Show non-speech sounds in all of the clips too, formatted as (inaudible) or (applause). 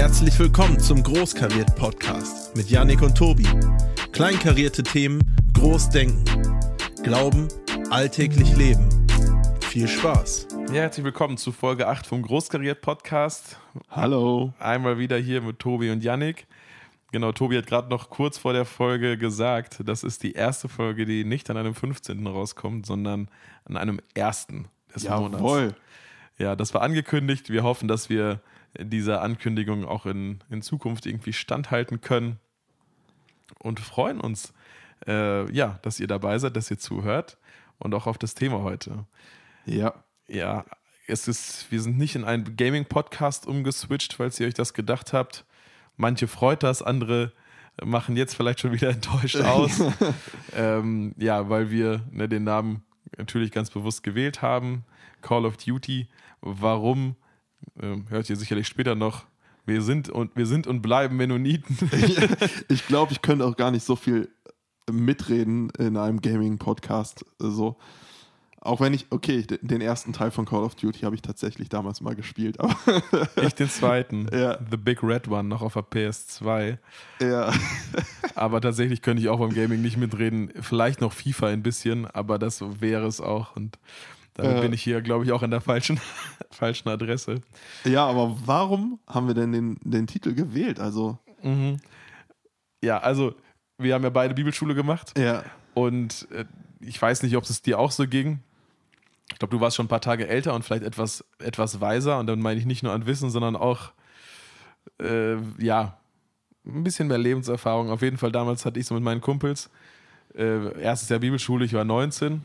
Herzlich willkommen zum Großkariert Podcast mit Yannick und Tobi. Kleinkarierte Themen, Großdenken. Glauben, alltäglich leben. Viel Spaß. Ja, herzlich willkommen zu Folge 8 vom Großkariert Podcast. Hallo. Einmal wieder hier mit Tobi und Yannick. Genau, Tobi hat gerade noch kurz vor der Folge gesagt, das ist die erste Folge, die nicht an einem 15. rauskommt, sondern an einem ersten des Jawohl. Monats. Ja, das war angekündigt. Wir hoffen, dass wir dieser Ankündigung auch in, in Zukunft irgendwie standhalten können und freuen uns, äh, ja, dass ihr dabei seid, dass ihr zuhört und auch auf das Thema heute. Ja. Ja, es ist, wir sind nicht in einen Gaming-Podcast umgeswitcht, falls ihr euch das gedacht habt. Manche freut das, andere machen jetzt vielleicht schon wieder enttäuscht (laughs) aus. ähm, ja, weil wir ne, den Namen natürlich ganz bewusst gewählt haben. Call of Duty. Warum? Ähm, hört ihr sicherlich später noch. Wir sind und wir sind und bleiben Mennoniten. (laughs) ich glaube, ich könnte auch gar nicht so viel mitreden in einem Gaming-Podcast. So. Auch wenn ich, okay, den ersten Teil von Call of Duty habe ich tatsächlich damals mal gespielt. Aber (laughs) ich den zweiten. (laughs) Ja. The Big Red One, noch auf der PS2. Ja. aber tatsächlich könnte ich auch beim Gaming nicht mitreden. Vielleicht noch FIFA ein bisschen, aber das wäre es auch. Und damit äh, bin ich hier, glaube ich, auch an der falschen, (laughs) falschen Adresse. Ja, aber warum haben wir denn den, den Titel gewählt? Also. Mhm. Ja, also, wir haben ja beide Bibelschule gemacht. Ja. Und äh, ich weiß nicht, ob es dir auch so ging. Ich glaube, du warst schon ein paar Tage älter und vielleicht etwas, etwas weiser. Und dann meine ich nicht nur an Wissen, sondern auch, äh, ja, ein bisschen mehr Lebenserfahrung. Auf jeden Fall damals hatte ich so mit meinen Kumpels, äh, erstes Jahr Bibelschule, ich war 19.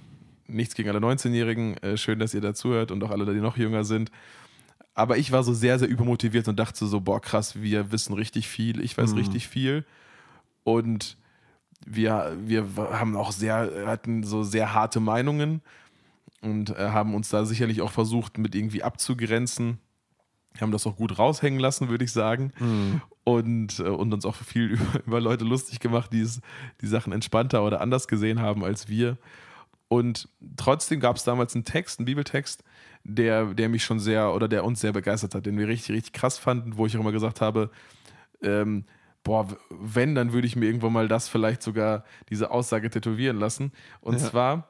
Nichts gegen alle 19-Jährigen. Äh, schön, dass ihr dazuhört und auch alle, die noch jünger sind. Aber ich war so sehr, sehr übermotiviert und dachte so, boah, krass, wir wissen richtig viel, ich weiß mhm. richtig viel. Und wir, wir haben auch sehr, hatten so sehr harte Meinungen und äh, haben uns da sicherlich auch versucht, mit irgendwie abzugrenzen. Haben das auch gut raushängen lassen, würde ich sagen. Mhm. Und, äh, und uns auch viel über, (laughs) über Leute lustig gemacht, die es, die Sachen entspannter oder anders gesehen haben als wir. Und trotzdem gab es damals einen Text, einen Bibeltext, der, der mich schon sehr oder der uns sehr begeistert hat, den wir richtig, richtig krass fanden, wo ich auch immer gesagt habe, ähm, boah, wenn, dann würde ich mir irgendwann mal das vielleicht sogar diese Aussage tätowieren lassen. Und ja. zwar,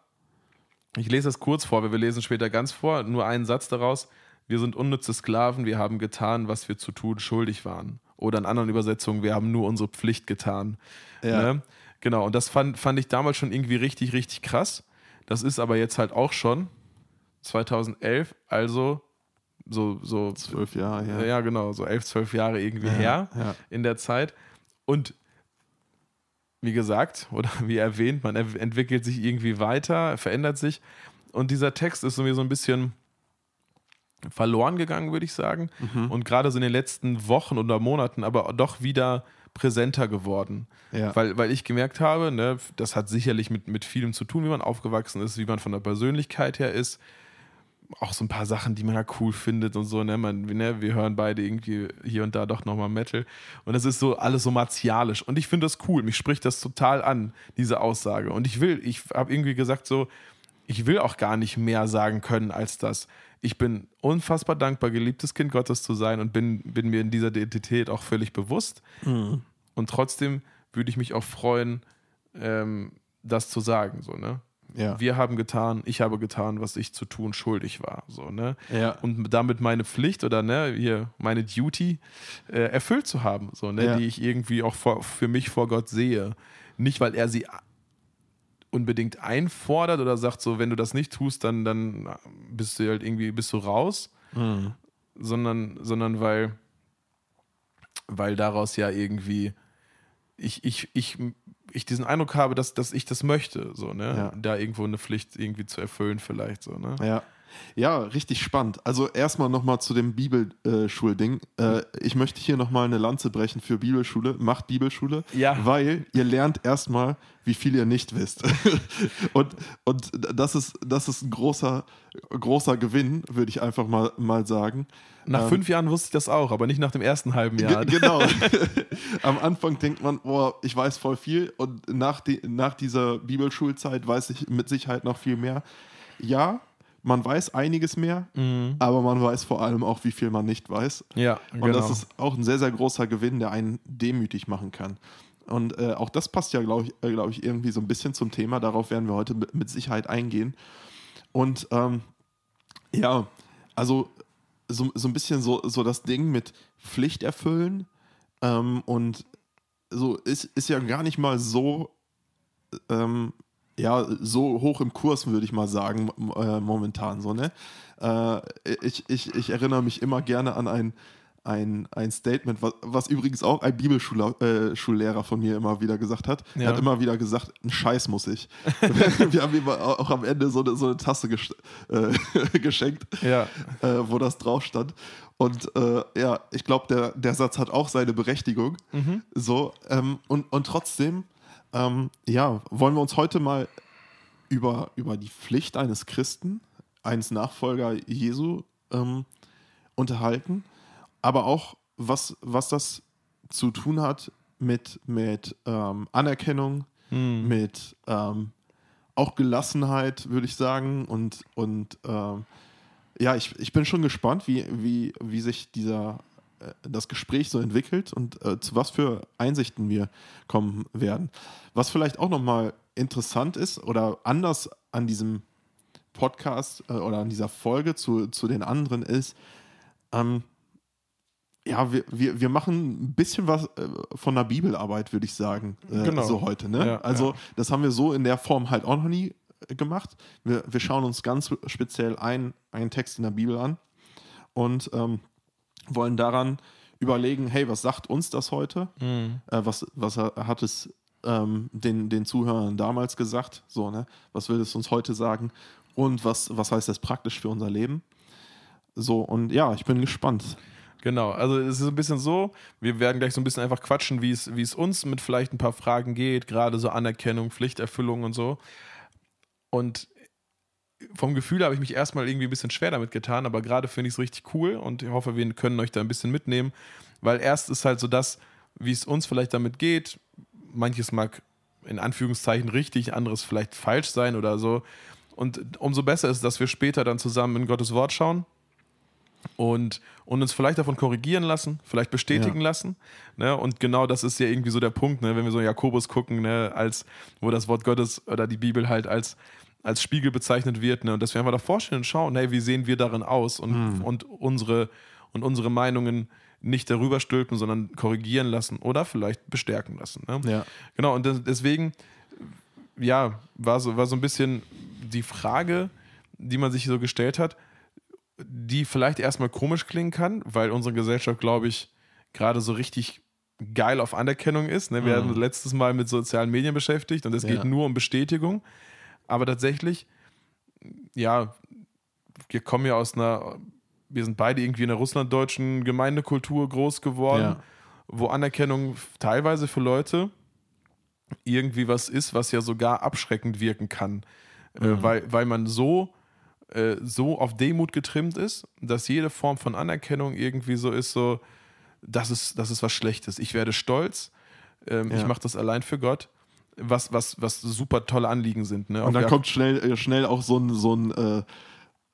ich lese das kurz vor, wir lesen später ganz vor, nur einen Satz daraus. Wir sind unnütze Sklaven, wir haben getan, was wir zu tun schuldig waren. Oder in anderen Übersetzungen, wir haben nur unsere Pflicht getan. Ja. Ne? Genau, und das fand, fand ich damals schon irgendwie richtig, richtig krass. Das ist aber jetzt halt auch schon 2011, also so, so zwölf Jahre her. Ja, genau, so elf, zwölf Jahre irgendwie ja, her ja. in der Zeit. Und wie gesagt, oder (laughs) wie erwähnt, man entwickelt sich irgendwie weiter, verändert sich. Und dieser Text ist mir so ein bisschen verloren gegangen, würde ich sagen. Mhm. Und gerade so in den letzten Wochen oder Monaten aber doch wieder präsenter geworden. Ja. Weil, weil ich gemerkt habe, ne, das hat sicherlich mit, mit vielem zu tun, wie man aufgewachsen ist, wie man von der Persönlichkeit her ist, auch so ein paar Sachen, die man da cool findet und so, ne? Man, ne? Wir hören beide irgendwie hier und da doch nochmal Metal. Und das ist so alles so martialisch. Und ich finde das cool. Mich spricht das total an, diese Aussage. Und ich will, ich habe irgendwie gesagt, so, ich will auch gar nicht mehr sagen können als das. Ich bin unfassbar dankbar, geliebtes Kind Gottes zu sein und bin, bin mir in dieser Identität auch völlig bewusst. Mhm. Und trotzdem würde ich mich auch freuen, ähm, das zu sagen, so, ne? Ja. Wir haben getan, ich habe getan, was ich zu tun schuldig war. So, ne? Ja. Und damit meine Pflicht oder ne, hier meine Duty äh, erfüllt zu haben, so, ne, ja. die ich irgendwie auch vor, für mich vor Gott sehe. Nicht, weil er sie unbedingt einfordert oder sagt, so, wenn du das nicht tust, dann, dann bist du halt irgendwie, bist du raus, mhm. sondern, sondern weil, weil daraus ja irgendwie ich, ich, ich ich diesen Eindruck habe, dass, dass ich das möchte, so, ne? Ja. Da irgendwo eine Pflicht irgendwie zu erfüllen, vielleicht so, ne? Ja. Ja, richtig spannend. Also erstmal nochmal zu dem Bibelschulding. Äh, ich möchte hier nochmal eine Lanze brechen für Bibelschule. Macht Bibelschule, ja. weil ihr lernt erstmal, wie viel ihr nicht wisst. (laughs) und und das, ist, das ist ein großer, großer Gewinn, würde ich einfach mal, mal sagen. Nach ähm, fünf Jahren wusste ich das auch, aber nicht nach dem ersten halben Jahr. (laughs) Genau. (laughs) Am Anfang denkt man, boah, ich weiß voll viel und nach, die, nach dieser Bibelschulzeit weiß ich mit Sicherheit noch viel mehr. Ja, man weiß einiges mehr, aber man weiß vor allem auch, wie viel man nicht weiß. Ja, Und das ist auch ein sehr, sehr großer Gewinn, der einen demütig machen kann. Und äh, auch das passt ja, glaube ich, äh, glaub ich, irgendwie so ein bisschen zum Thema. Darauf werden wir heute mit, mit Sicherheit eingehen. Und ähm, ja, also so, so ein bisschen so, so das Ding mit Pflicht erfüllen ähm, und so ist, ist ja gar nicht mal so ähm, ja, so hoch im Kurs, würde ich mal sagen, äh, momentan so, ne? Äh, ich, ich, ich erinnere mich immer gerne an ein, ein, ein Statement, was, was übrigens auch ein Bibelschullehrer äh, von mir immer wieder gesagt hat. Er Ja. hat immer wieder gesagt, ein Scheiß muss ich. (laughs) Wir haben ihm auch am Ende so eine, so eine Tasse gest- äh, (laughs) geschenkt, Ja, äh, wo das drauf stand. Und äh, ja, ich glaube, der, der Satz hat auch seine Berechtigung. So, ähm, und, und trotzdem, ähm, ja, wollen wir uns heute mal über, über die Pflicht eines Christen, eines Nachfolger Jesu ähm, unterhalten, aber auch, was, was das zu tun hat mit, mit ähm, Anerkennung, mit ähm, auch Gelassenheit, würde ich sagen. Und, und ähm, ja, ich, ich bin schon gespannt, wie, wie, wie sich dieser, das Gespräch so entwickelt und äh, zu was für Einsichten wir kommen werden. Was vielleicht auch nochmal interessant ist oder anders an diesem Podcast äh, oder an dieser Folge zu, zu den anderen ist, ähm, ja, wir, wir, wir machen ein bisschen was äh, von der Bibelarbeit, würde ich sagen, äh, Genau. so heute. Ne? Ja, also, ja. das haben wir so in der Form halt auch noch nie äh, gemacht. Wir, wir schauen uns ganz speziell ein, einen Text in der Bibel an und ähm, wollen daran überlegen, hey, was sagt uns das heute? Äh, was, was hat es ähm, den, den Zuhörern damals gesagt? So, ne? Was will es uns heute sagen? Und was, was heißt das praktisch für unser Leben? So, und ja, ich bin gespannt. Genau, also es ist ein bisschen so, wir werden gleich so ein bisschen einfach quatschen, wie es, wie es uns mit vielleicht ein paar Fragen geht, gerade so Anerkennung, Pflichterfüllung und so. Und vom Gefühl habe ich mich erstmal irgendwie ein bisschen schwer damit getan, aber gerade finde ich es richtig cool und ich hoffe, wir können euch da ein bisschen mitnehmen, weil erst ist halt so das, wie es uns vielleicht damit geht. Manches mag in Anführungszeichen richtig, anderes vielleicht falsch sein oder so. Und umso besser ist, dass wir später dann zusammen in Gottes Wort schauen und, und uns vielleicht davon korrigieren lassen, vielleicht bestätigen Ja. lassen. Ne? Und genau das ist ja irgendwie so der Punkt, ne? wenn wir so Jakobus gucken, ne? als, wo das Wort Gottes oder die Bibel halt als, als Spiegel bezeichnet wird, ne? und dass wir einfach davor stehen und schauen, hey, wie sehen wir darin aus und, und, unsere, und unsere Meinungen nicht darüber stülpen, sondern korrigieren lassen oder vielleicht bestärken lassen. Ne? Ja. Genau, und des- deswegen, ja, war so, war so ein bisschen die Frage, die man sich so gestellt hat, die vielleicht erstmal komisch klingen kann, weil unsere Gesellschaft, glaube ich, gerade so richtig geil auf Anerkennung ist. Ne? Wir Mhm. hatten letztes Mal mit sozialen Medien beschäftigt und es geht Ja. nur um Bestätigung. Aber tatsächlich, ja, wir kommen ja aus einer, wir sind beide irgendwie in einer russlanddeutschen Gemeindekultur groß geworden, Ja. wo Anerkennung teilweise für Leute irgendwie was ist, was ja sogar abschreckend wirken kann, Mhm. äh, weil, weil man so, äh, so auf Demut getrimmt ist, dass jede Form von Anerkennung irgendwie so ist, so, das ist, das ist was Schlechtes. Ich werde stolz, ähm, Ja. ich mache das allein für Gott, was, was, was super tolle Anliegen sind. Ne? Und dann ja- kommt schnell, äh, schnell auch so ein, so ein äh,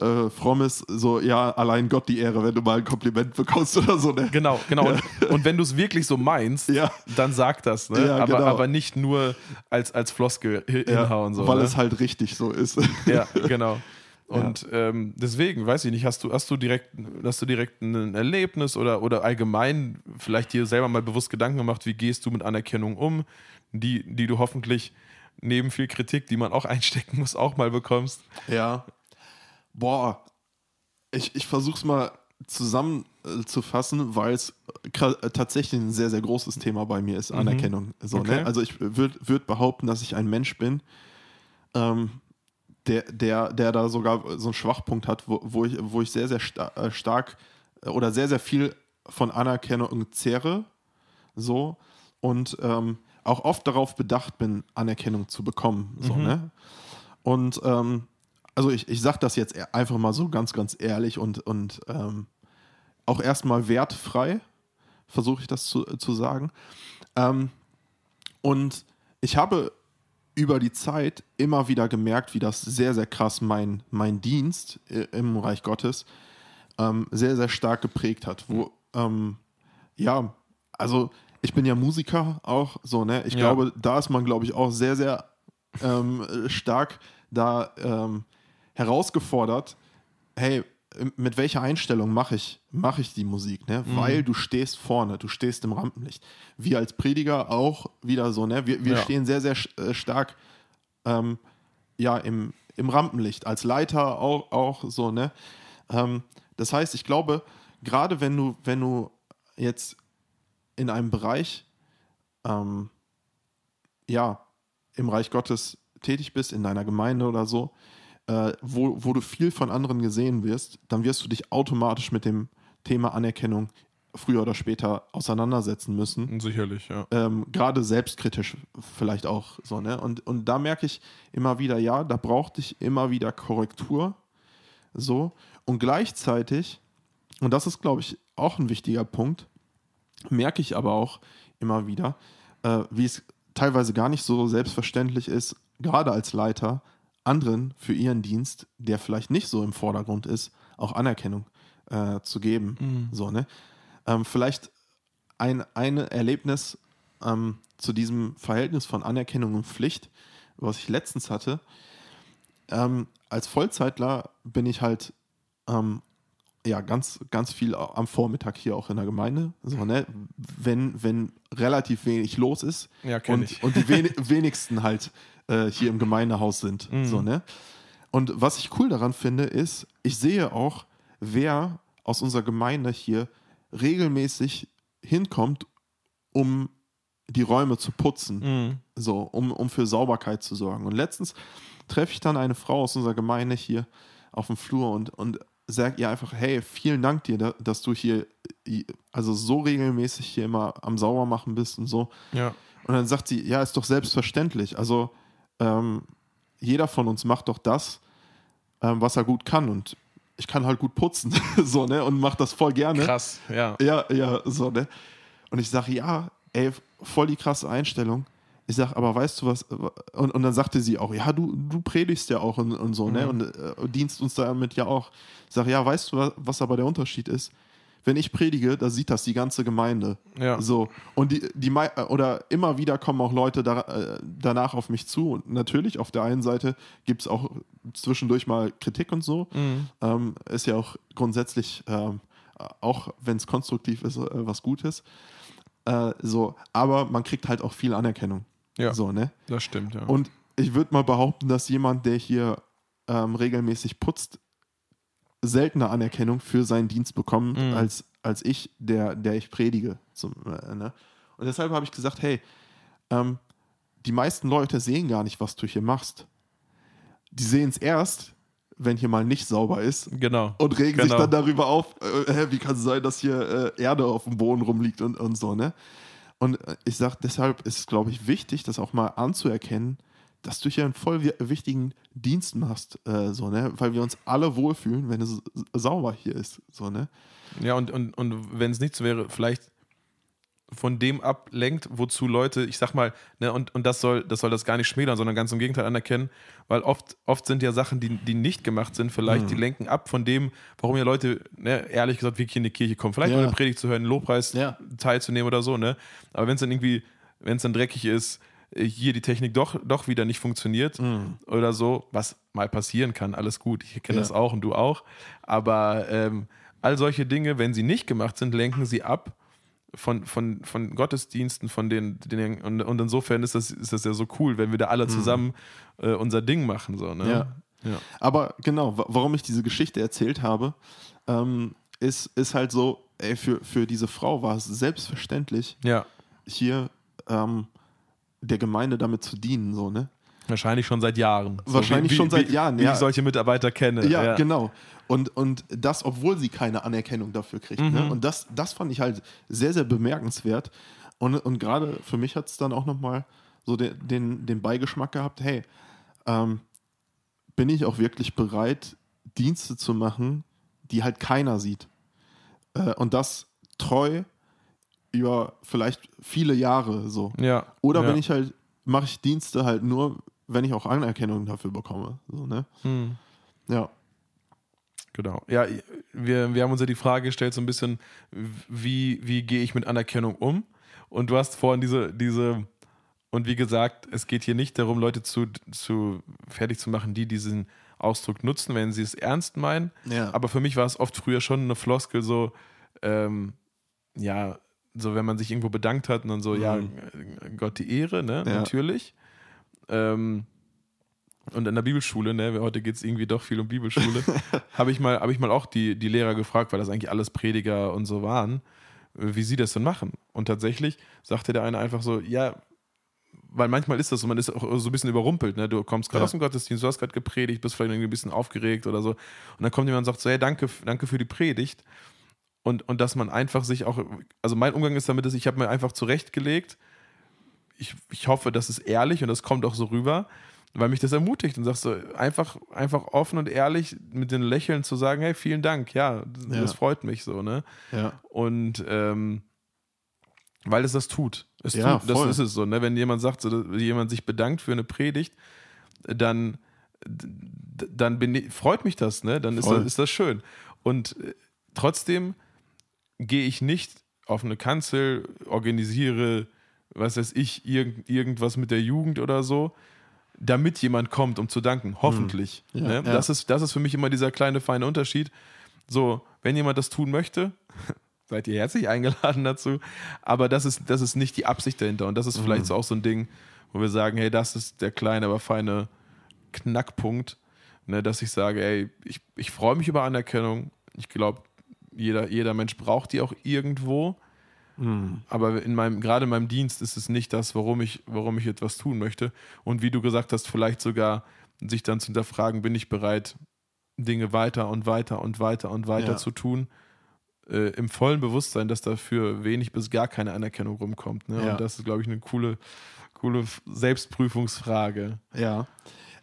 äh, frommes, so, ja, allein Gott die Ehre, wenn du mal ein Kompliment bekommst (laughs) oder so. Ne? Genau, genau. Und, und wenn du es wirklich so meinst, Ja. dann sag das, ne? Ja, aber, genau. aber nicht nur als, als Floskel hi- Ja, hinhauen. So, weil ne? es halt richtig so ist. Ja, genau. (laughs) Und ähm, deswegen, weiß ich nicht, hast du, hast du direkt, hast du direkt ein Erlebnis oder, oder allgemein vielleicht dir selber mal bewusst Gedanken gemacht, wie gehst du mit Anerkennung um, die, die du hoffentlich neben viel Kritik, die man auch (laughs) einstecken muss, auch mal bekommst. Ja. Boah. Ich, ich versuch's mal zusammenzufassen, weil es gra- äh, tatsächlich ein sehr, sehr großes Thema bei mir ist, Anerkennung. So, Okay. ne? Also ich würde würd behaupten, dass ich ein Mensch bin, ähm, der, der, der da sogar so einen Schwachpunkt hat, wo, wo, ich, wo ich sehr, sehr sta äh, stark äh, oder sehr, sehr viel von Anerkennung zehre. So. Und ähm, auch oft darauf bedacht bin, Anerkennung zu bekommen. So, ne? Und ähm, also ich, ich sage das jetzt e- einfach mal so ganz, ganz ehrlich und, und ähm, auch erstmal wertfrei, versuche ich das zu, zu sagen. Ähm, und ich habe über die Zeit immer wieder gemerkt, wie das sehr, sehr krass mein, mein Dienst im Reich Gottes ähm, sehr, sehr stark geprägt hat. Wo, ähm, ja, also ich bin ja Musiker auch, so, ne? Ich Ja. glaube, da ist man, glaube ich, auch sehr, sehr ähm, stark da ähm, herausgefordert, hey, mit welcher Einstellung mache ich, mache ich die Musik, ne? Mhm. Weil du stehst vorne, du stehst im Rampenlicht. Wir als Prediger auch wieder so, ne? Wir, wir Ja. stehen sehr, sehr äh, stark ähm, ja, im, im Rampenlicht, als Leiter auch, auch so, ne? Ähm, das heißt, ich glaube, gerade wenn du, wenn du jetzt in einem Bereich ähm, ja, im Reich Gottes tätig bist, in deiner Gemeinde oder so, äh, wo, wo du viel von anderen gesehen wirst, dann wirst du dich automatisch mit dem Thema Anerkennung früher oder später auseinandersetzen müssen Sicherlich, ja. ähm, gerade selbstkritisch vielleicht auch so, ne? Und, und da merke ich immer wieder, ja, da brauchte ich immer wieder Korrektur. So. Und gleichzeitig, und das ist, glaube ich, auch ein wichtiger Punkt, merke ich aber auch immer wieder, äh, wie es teilweise gar nicht so selbstverständlich ist, gerade als Leiter, anderen für ihren Dienst, der vielleicht nicht so im Vordergrund ist, auch Anerkennung äh, zu geben. So, ne? Ähm, vielleicht ein, ein Erlebnis ähm, zu diesem Verhältnis von Anerkennung und Pflicht, was ich letztens hatte. Ähm, als Vollzeitler bin ich halt ähm, ja ganz, ganz viel am Vormittag hier auch in der Gemeinde. So, ne? wenn, wenn relativ wenig los ist Ja, und, ich. und die wen (laughs) wenigsten halt äh, hier im Gemeindehaus sind. So, ne? Und was ich cool daran finde, ist, ich sehe auch, wer aus unserer Gemeinde hier regelmäßig hinkommt, um die Räume zu putzen, Mhm. so, um, um für Sauberkeit zu sorgen. Und letztens treffe ich dann eine Frau aus unserer Gemeinde hier auf dem Flur und, und sage ihr einfach, hey, vielen Dank dir, da- dass du hier also so regelmäßig hier immer am Saubermachen bist und so. Ja. Und dann sagt sie, ja, ist doch selbstverständlich. Also ähm, jeder von uns macht doch das, ähm, was er gut kann. Und ich kann halt gut putzen, (laughs) so, ne? Und mach das voll gerne. Krass, ja. Ja, ja, so, ne? Und ich sage, ja, ey, voll die krasse Einstellung. Ich sage, aber weißt du was? Und, und dann sagte sie auch, ja, du, du predigst ja auch und, und so, ne? Und äh, dienst uns damit ja auch. Ich sage, ja, weißt du, was, was aber der Unterschied ist? Wenn ich predige, da sieht das die ganze Gemeinde. Ja. So. Und die, die mei- oder immer wieder kommen auch Leute da, äh, danach auf mich zu. Und natürlich, auf der einen Seite gibt es auch zwischendurch mal Kritik und so. Mhm. Ähm, ist ja auch grundsätzlich, ähm, auch wenn es konstruktiv ist, äh, was Gutes. Äh, so, aber man kriegt halt auch viel Anerkennung. Ja. So, ne? Das stimmt, ja. Und ich würde mal behaupten, dass jemand, der hier ähm, regelmäßig putzt, seltener Anerkennung für seinen Dienst bekommt, Mhm. als, als ich, der, der ich predige. Zum, äh, ne? Und deshalb habe ich gesagt, hey, ähm, die meisten Leute sehen gar nicht, was du hier machst. Die sehen es erst, wenn hier mal nicht sauber ist genau. und regen sich Genau. dann darüber auf, äh, wie kann es sein, dass hier äh, Erde auf dem Boden rumliegt und, und so, ne? Und äh, ich sage, deshalb ist es, glaube ich, wichtig, das auch mal anzuerkennen, dass du hier einen voll wi- wichtigen Dienst machst, äh, so, ne? Weil wir uns alle wohlfühlen, wenn es sauber hier ist, so, ne? Ja, und, und, und wenn es nichts wäre, vielleicht von dem ablenkt, wozu Leute, ich sag mal, ne, und, und das soll, das soll das gar nicht schmälern, sondern ganz im Gegenteil anerkennen, weil oft, oft sind ja Sachen, die, die nicht gemacht sind, vielleicht, Mhm. die lenken ab von dem, warum ja Leute, ne, ehrlich gesagt, wirklich in die Kirche kommen. Vielleicht Ja. eine Predigt zu hören, einen Lobpreis Ja. teilzunehmen oder so, ne? Aber wenn es dann irgendwie, wenn es dann dreckig ist, äh, hier die Technik doch, doch wieder nicht funktioniert oder so, was mal passieren kann, alles gut. Ich kenne Ja. das auch und du auch. Aber ähm, all solche Dinge, wenn sie nicht gemacht sind, lenken sie ab von, von, von Gottesdiensten, von den, den und, und insofern ist das, ist das ja so cool, wenn wir da alle zusammen äh, unser Ding machen. So, ne? Ja. Ja. Aber genau, wa- warum ich diese Geschichte erzählt habe, ähm, ist, ist halt so, ey, für, für diese Frau war es selbstverständlich, ja. hier ähm, der Gemeinde damit zu dienen, so, ne? Wahrscheinlich schon seit Jahren. Wahrscheinlich wie, schon seit wie, Jahren, Wie ja. ich solche Mitarbeiter kenne. Ja, genau. Und, und das, obwohl sie keine Anerkennung dafür kriegt. Ne? Und das, das fand ich halt sehr, sehr bemerkenswert. Und, und gerade für mich hat es dann auch nochmal so den, den, den Beigeschmack gehabt, hey, ähm, bin ich auch wirklich bereit, Dienste zu machen, die halt keiner sieht. Äh, und das treu über vielleicht viele Jahre so. Ja. Oder ja. bin ich halt mache ich Dienste halt nur, wenn ich auch Anerkennung dafür bekomme. So, ne? Hm. Ja. Genau. Ja, wir, wir haben uns ja die Frage gestellt, so ein bisschen, wie, wie gehe ich mit Anerkennung um? Und du hast vorhin diese, diese, und wie gesagt, es geht hier nicht darum, Leute zu, zu fertig zu machen, die diesen Ausdruck nutzen, wenn sie es ernst meinen. Ja. Aber für mich war es oft früher schon eine Floskel, so, ähm, ja, so wenn man sich irgendwo bedankt hat und dann so, ja, Gott die Ehre, ne, Ja. natürlich. Ähm, und in der Bibelschule, ne, heute geht es irgendwie doch viel um Bibelschule, (laughs) habe ich, mal- hab ich mal auch die, die Lehrer gefragt, weil das eigentlich alles Prediger und so waren, wie sie das denn machen. Und tatsächlich sagte der eine einfach so, ja, weil manchmal ist das so, man ist auch so ein bisschen überrumpelt, ne? Du kommst gerade Ja. aus dem Gottesdienst, du hast gerade gepredigt, bist vielleicht irgendwie ein bisschen aufgeregt oder so. Und dann kommt jemand und sagt so, hey, danke, danke für die Predigt. Und, und dass man einfach sich auch, also mein Umgang ist damit, dass ich habe mir einfach zurechtgelegt, ich, ich hoffe, das ist ehrlich und das kommt auch so rüber, weil mich das ermutigt und sagst so, einfach, einfach offen und ehrlich mit den Lächeln zu sagen, hey, vielen Dank, ja, das, Ja. das freut mich so, ne? Ja. Und ähm, weil es das tut. Es Ja, tut das voll. ist es so. Ne? Wenn jemand sagt, so, jemand sich bedankt für eine Predigt, dann, dann bin freut mich das, ne? Dann ist das, ist das schön. Und äh, trotzdem gehe ich nicht auf eine Kanzel, organisiere, was weiß ich, irgend, irgendwas mit der Jugend oder so, damit jemand kommt, um zu danken. Hoffentlich. Hm. Ja, ne? ja. Das, ist, das ist für mich immer dieser kleine feine Unterschied. So, wenn jemand das tun möchte, (laughs) seid ihr herzlich eingeladen dazu. Aber das ist, das ist nicht die Absicht dahinter. Und das ist Mhm. vielleicht so auch so ein Ding, wo wir sagen, hey, das ist der kleine, aber feine Knackpunkt, ne, dass ich sage, ey, ich, ich freue mich über Anerkennung. Ich glaube, jeder, jeder Mensch braucht die auch irgendwo. Mhm. Aber in meinem, gerade in meinem Dienst ist es nicht das, warum ich, warum ich etwas tun möchte. Und wie du gesagt hast, vielleicht sogar sich dann zu hinterfragen, bin ich bereit, Dinge weiter und weiter und weiter und weiter Ja. zu tun, äh, im vollen Bewusstsein, dass dafür wenig bis gar keine Anerkennung rumkommt. Ne? Ja. Und das ist, glaube ich, eine coole, coole Selbstprüfungsfrage. Ja.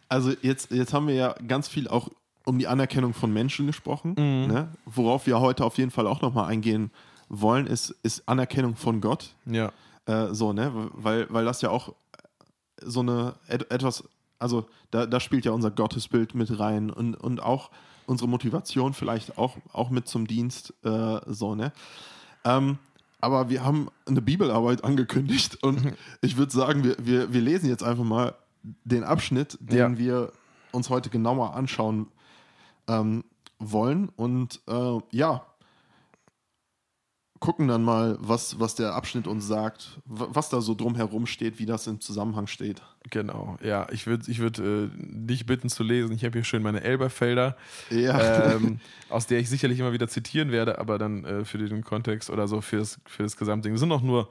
Also jetzt, jetzt haben wir ja ganz viel auch um die Anerkennung von Menschen gesprochen. Ne? Worauf wir heute auf jeden Fall auch nochmal eingehen wollen, ist, ist Anerkennung von Gott. Ja, Äh, so, ne? Weil, weil das ja auch so eine et, etwas, also da, da spielt ja unser Gottesbild mit rein und, und auch unsere Motivation vielleicht auch, auch mit zum Dienst, äh, so, ne? Ähm, aber wir haben eine Bibelarbeit angekündigt und (laughs) ich würde sagen, wir, wir, wir lesen jetzt einfach mal den Abschnitt, den Ja. wir uns heute genauer anschauen ähm, wollen. Und äh, ja, gucken dann mal, was, was der Abschnitt uns sagt, wa- was da so drumherum steht, wie das im Zusammenhang steht. genau. Ja, ich würde ich würd, äh, dich bitten zu lesen. Ich habe hier schön meine Elberfelder. Ja, ähm, (laughs) aus der ich sicherlich immer wieder zitieren werde, aber dann äh, für den Kontext oder so für das, für das Gesamtding. Es sind noch nur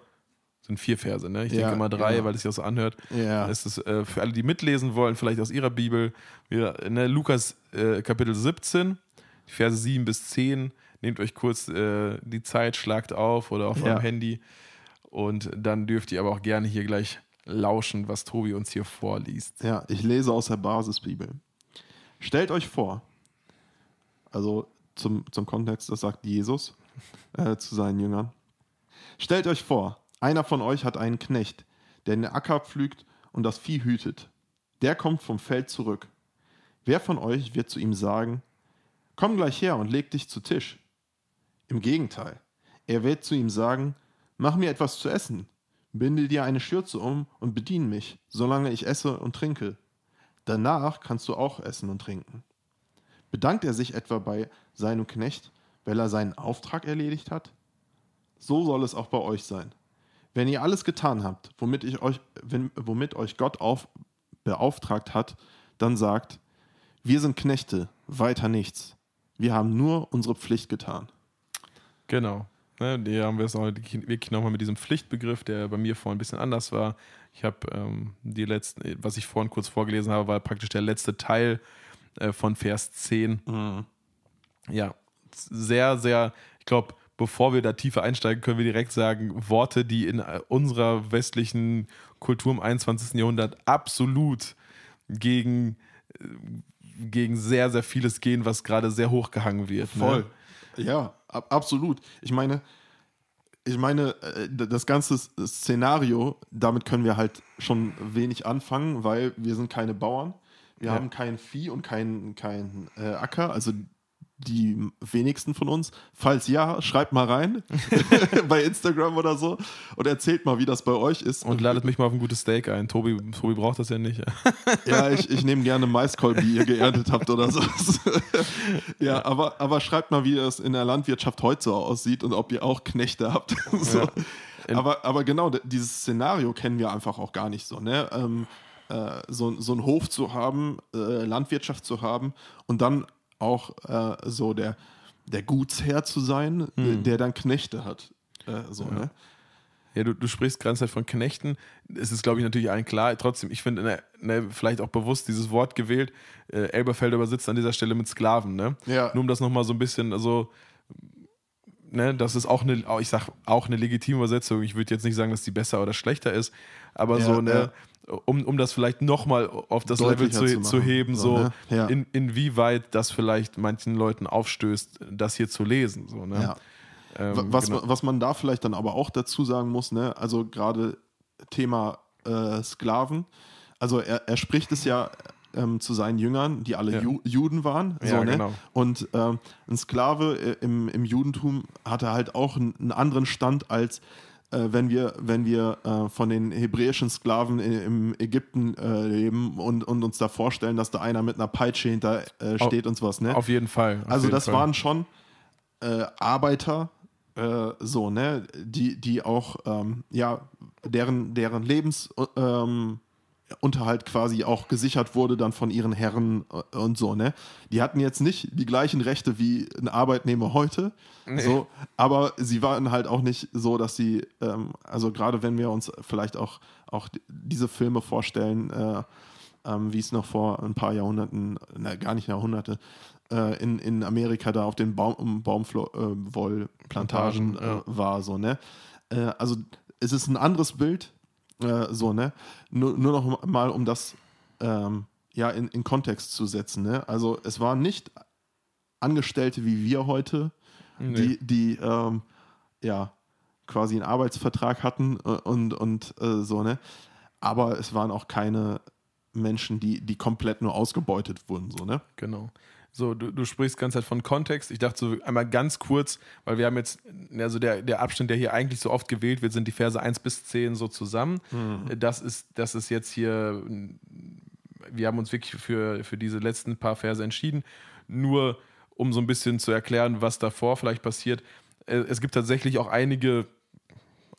sind vier Verse, ne? Ich Ja, denke immer drei, genau. weil es sich auch so anhört. ja. Es ist äh, für alle, die mitlesen wollen, vielleicht aus ihrer Bibel, wir, ne, Lukas äh, Kapitel 17, die Verse 7 bis 10. Nehmt euch kurz äh, die Zeit, schlagt auf oder auf Ja. eurem Handy und dann dürft ihr aber auch gerne hier gleich lauschen, was Tobi uns hier vorliest. Ja, ich lese aus der Basisbibel. Stellt euch vor, also zum, zum Kontext, das sagt Jesus äh, zu seinen Jüngern. Stellt euch vor, einer von euch hat einen Knecht, der den Acker pflügt und das Vieh hütet. Der kommt vom Feld zurück. Wer von euch wird zu ihm sagen, komm gleich her und leg dich zu Tisch? Im Gegenteil, er wird zu ihm sagen, mach mir etwas zu essen, binde dir eine Schürze um und bediene mich, solange ich esse und trinke. Danach kannst du auch essen und trinken. Bedankt er sich etwa bei seinem Knecht, weil er seinen Auftrag erledigt hat? So soll es auch bei euch sein. Wenn ihr alles getan habt, womit, ich euch, wenn, womit euch Gott auf, beauftragt hat, dann sagt, wir sind Knechte, weiter nichts. Wir haben nur unsere Pflicht getan. Genau. Ne, hier haben wir es auch wirklich nochmal mit diesem Pflichtbegriff, der bei mir vorhin ein bisschen anders war. Ich habe ähm, die letzten, was ich vorhin kurz vorgelesen habe, war praktisch der letzte Teil äh, von Vers 10. Ja, sehr, sehr, ich glaube, bevor wir da tiefer einsteigen, können wir direkt sagen, Worte, die in äh, unserer westlichen Kultur im 21. Jahrhundert absolut gegen, äh, gegen sehr, sehr vieles gehen, was gerade sehr hochgehangen wird. Ne? Ja, ab, absolut. Ich meine, ich meine, äh, das ganze Szenario, damit können wir halt schon wenig anfangen, weil wir sind keine Bauern. Wir Ja. haben kein Vieh und kein, kein äh, Acker, also die wenigsten von uns. Falls ja, schreibt mal rein (laughs) (laughs) bei Instagram oder so und erzählt mal, wie das bei euch ist. Und ladet mich mal auf ein gutes Steak ein. Tobi, Tobi braucht das ja nicht. Ja, ich, ich nehme gerne Maiskolben, die ihr geerntet habt oder so. (laughs) ja, aber, aber schreibt mal, wie das in der Landwirtschaft heute so aussieht und ob ihr auch Knechte habt. so. Ja. aber, aber genau, dieses Szenario kennen wir einfach auch gar nicht so. Ne? Ähm, äh, so, so einen Hof zu haben, äh, Landwirtschaft zu haben und dann auch äh, so der, der Gutsherr zu sein, der, der dann Knechte hat. Äh, so, ne? Ja, du, du sprichst gerade von Knechten. Es ist, glaube ich, natürlich allen klar. Trotzdem, ich finde, ne, ne, vielleicht auch bewusst dieses Wort gewählt. Äh, Elberfelder übersetzt an dieser Stelle mit Sklaven. Ne? Ja. Nur um das nochmal so ein bisschen, also, ne, das ist auch eine, ich sag auch eine legitime Übersetzung. Ich würde jetzt nicht sagen, dass die besser oder schlechter ist, aber Ja, so, ne, um, um das vielleicht nochmal auf das Level zu, zu zu, heben, So, so, ne? Ja. in, inwieweit das vielleicht manchen Leuten aufstößt, das hier zu lesen. So, ne? Ja. Ähm, was, genau. was man da vielleicht dann aber auch dazu sagen muss, ne, also gerade Thema äh, Sklaven, also er, er spricht es ja ähm, zu seinen Jüngern, die alle Ja. Ju Juden waren. So, ne? genau. Und ähm, ein Sklave äh, im, im Judentum hatte halt auch einen, anderen Stand als wenn wir, wenn wir äh, von den hebräischen Sklaven im Ägypten äh, leben und, und uns da vorstellen, dass da einer mit einer Peitsche hinter äh, steht und sowas. Ne? Auf jeden Fall. auf Also jeden das Fall. waren schon äh, Arbeiter, äh, so, ne, die, die auch, ähm, ja, deren, deren Lebensunterhalt ähm, Unterhalt quasi auch gesichert wurde dann von ihren Herren äh, und so, ne. Die hatten jetzt nicht die gleichen Rechte wie ein Arbeitnehmer heute, so, aber sie waren halt auch nicht so, dass sie, ähm, also gerade wenn wir uns vielleicht auch, auch diese Filme vorstellen, äh, ähm, wie es noch vor ein paar Jahrhunderten, na, gar nicht Jahrhunderte, äh, in, in Amerika da auf den Baum, Baumwollplantagen Plantagen, ja. äh, war, so, ne? Äh, also es ist ein anderes Bild, äh, so, ne? Nur, nur noch mal, um das ähm, ja in, in Kontext zu setzen, ne? Also es waren nicht Angestellte wie wir heute, die, die ähm, ja quasi einen Arbeitsvertrag hatten äh, und, und äh, so, ne? Aber es waren auch keine Menschen, die, die komplett nur ausgebeutet wurden, so, ne? Genau. So, du, du sprichst ganz Zeit von Kontext. Ich dachte so einmal ganz kurz, weil wir haben jetzt, also der, der Abschnitt, der hier eigentlich so oft gewählt wird, sind die Verse 1 bis 10 so zusammen. Das, ist, das ist jetzt hier, wir haben uns wirklich für, für diese letzten paar Verse entschieden. Nur um so ein bisschen zu erklären, was davor vielleicht passiert. Äh, Es gibt tatsächlich auch einige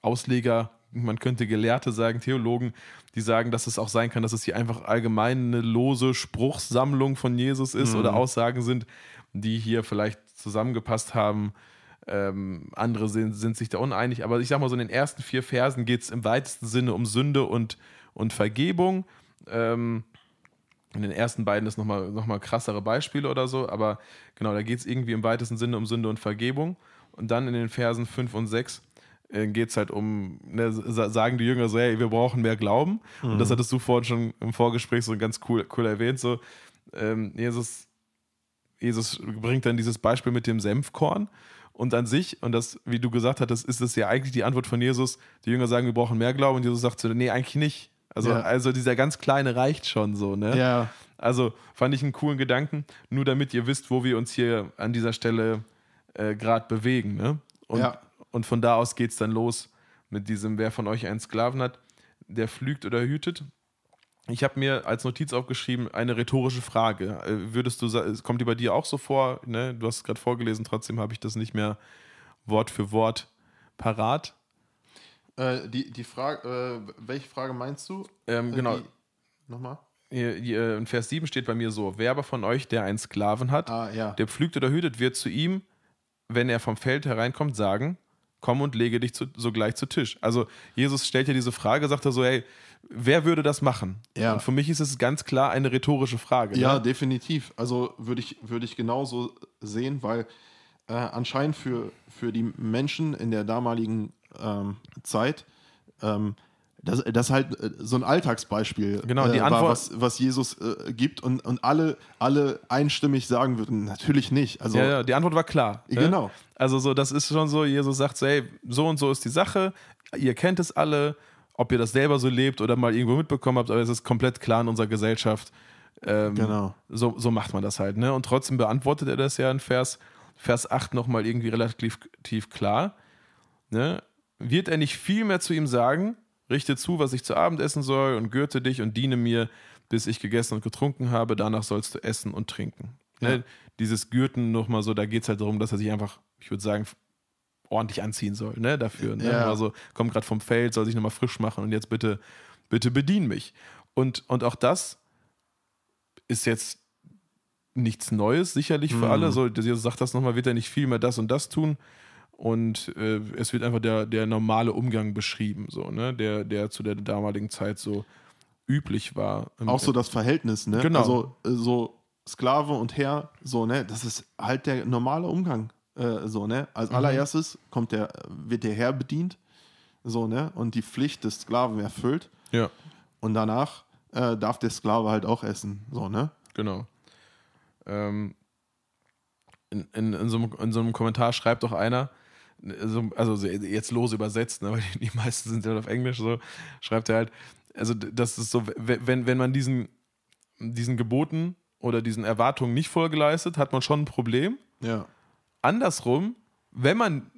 Ausleger, man könnte Gelehrte sagen, Theologen, die sagen, dass es auch sein kann, dass es hier einfach allgemein eine lose Spruchsammlung von Jesus ist oder Aussagen sind, die hier vielleicht zusammengepasst haben. Ähm, andere sind, sind sich da uneinig. Aber ich sag mal so, in den ersten vier Versen geht es im weitesten Sinne um Sünde und, und Vergebung. Ähm, in den ersten beiden ist nochmal noch mal krassere Beispiele oder so, aber genau, da geht es irgendwie im weitesten Sinne um Sünde und Vergebung. Und dann in den Versen 5 und 6 geht es halt um, ne, sa- sagen die Jünger so, hey, wir brauchen mehr Glauben. Und das hattest du vorhin schon im Vorgespräch so ganz cool, cool erwähnt. So, ähm, Jesus, Jesus bringt dann dieses Beispiel mit dem Senfkorn. Und an sich, und das, wie du gesagt hattest, ist es ja eigentlich die Antwort von Jesus. Die Jünger sagen, wir brauchen mehr Glauben. Und Jesus sagt so, nee, eigentlich nicht. Also, Ja. also dieser ganz kleine reicht schon so, ne? Ja. Also fand ich einen coolen Gedanken, nur damit ihr wisst, wo wir uns hier an dieser Stelle äh, gerade bewegen. Ne? Und, Ja. Und von da aus geht es dann los mit diesem, wer von euch einen Sklaven hat, der pflügt oder hütet. Ich habe mir als Notiz aufgeschrieben, eine rhetorische Frage. Äh, Würdest du sagen, kommt die bei dir auch so vor? Ne? Du hast es gerade vorgelesen, trotzdem habe ich das nicht mehr Wort für Wort parat. Äh, die, die Frage, äh, welche Frage meinst du? Ähm, Äh, genau. die- Nochmal? Hier in Vers 7 steht bei mir so: Wer aber von euch, der einen Sklaven hat, Ah, ja. der pflügt oder hütet, wird zu ihm, wenn er vom Feld hereinkommt, sagen: Komm und lege dich zu, sogleich zu Tisch. Also, Jesus stellt ja diese Frage, sagt er so: Hey, wer würde das machen? Ja. Und für mich ist es ganz klar eine rhetorische Frage. Ja, Ne? definitiv. Also würde ich, würde ich genauso sehen, weil äh, anscheinend für, für die Menschen in der damaligen ähm, Zeit ähm, Das, das ist halt äh, so ein Alltagsbeispiel, Genau, die äh, war, Antwort- was, was Jesus äh, gibt und, und alle, alle einstimmig sagen würden, natürlich nicht. Also, ja, ja, die Antwort war klar. ne? Genau. Also so, das ist schon so, Jesus sagt so, hey, so und so ist die Sache, ihr kennt es alle, ob ihr das selber so lebt oder mal irgendwo mitbekommen habt, aber es ist komplett klar in unserer Gesellschaft. Ähm, Genau. So, so macht man das halt. Ne? Und trotzdem beantwortet er das ja in Vers, Vers 8 nochmal irgendwie relativ tief klar. Ne? Wird er nicht viel mehr zu ihm sagen, richte zu, was ich zu Abend essen soll und gürte dich und diene mir, bis ich gegessen und getrunken habe, danach sollst du essen und trinken. Ja. Ne? Dieses Gürten nochmal so, da geht es halt darum, dass er sich einfach, ich würde sagen, ordentlich anziehen soll, ne, dafür. Ne? Ja. Also kommt gerade vom Feld, soll sich nochmal frisch machen und jetzt bitte, bitte bedien mich. Und, und auch das ist jetzt nichts Neues, sicherlich für Mhm. alle. So, Jesus sagt das nochmal, wird er nicht viel mehr das und das tun. Und äh, es wird einfach der, der normale Umgang beschrieben, so, ne? der, der zu der damaligen Zeit so üblich war. Auch so das Verhältnis, ne? Genau. Also äh, so Sklave und Herr, so, ne? Das ist halt der normale Umgang. Äh, so, ne? Mhm. Als allererstes kommt der, wird der Herr bedient, so, ne? Und die Pflicht des Sklaven erfüllt. Ja, Und danach äh, darf der Sklave halt auch essen, so, ne? genau. Ähm, in, in, in, so einem, in so einem Kommentar schreibt doch einer, so, also so jetzt los übersetzt, ne, weil die, die meisten sind halt auf Englisch so, schreibt er halt, also das ist so, wenn, wenn man diesen, diesen Geboten oder diesen Erwartungen nicht Folge leistet, hat man schon ein Problem. Ja. Andersrum, wenn man,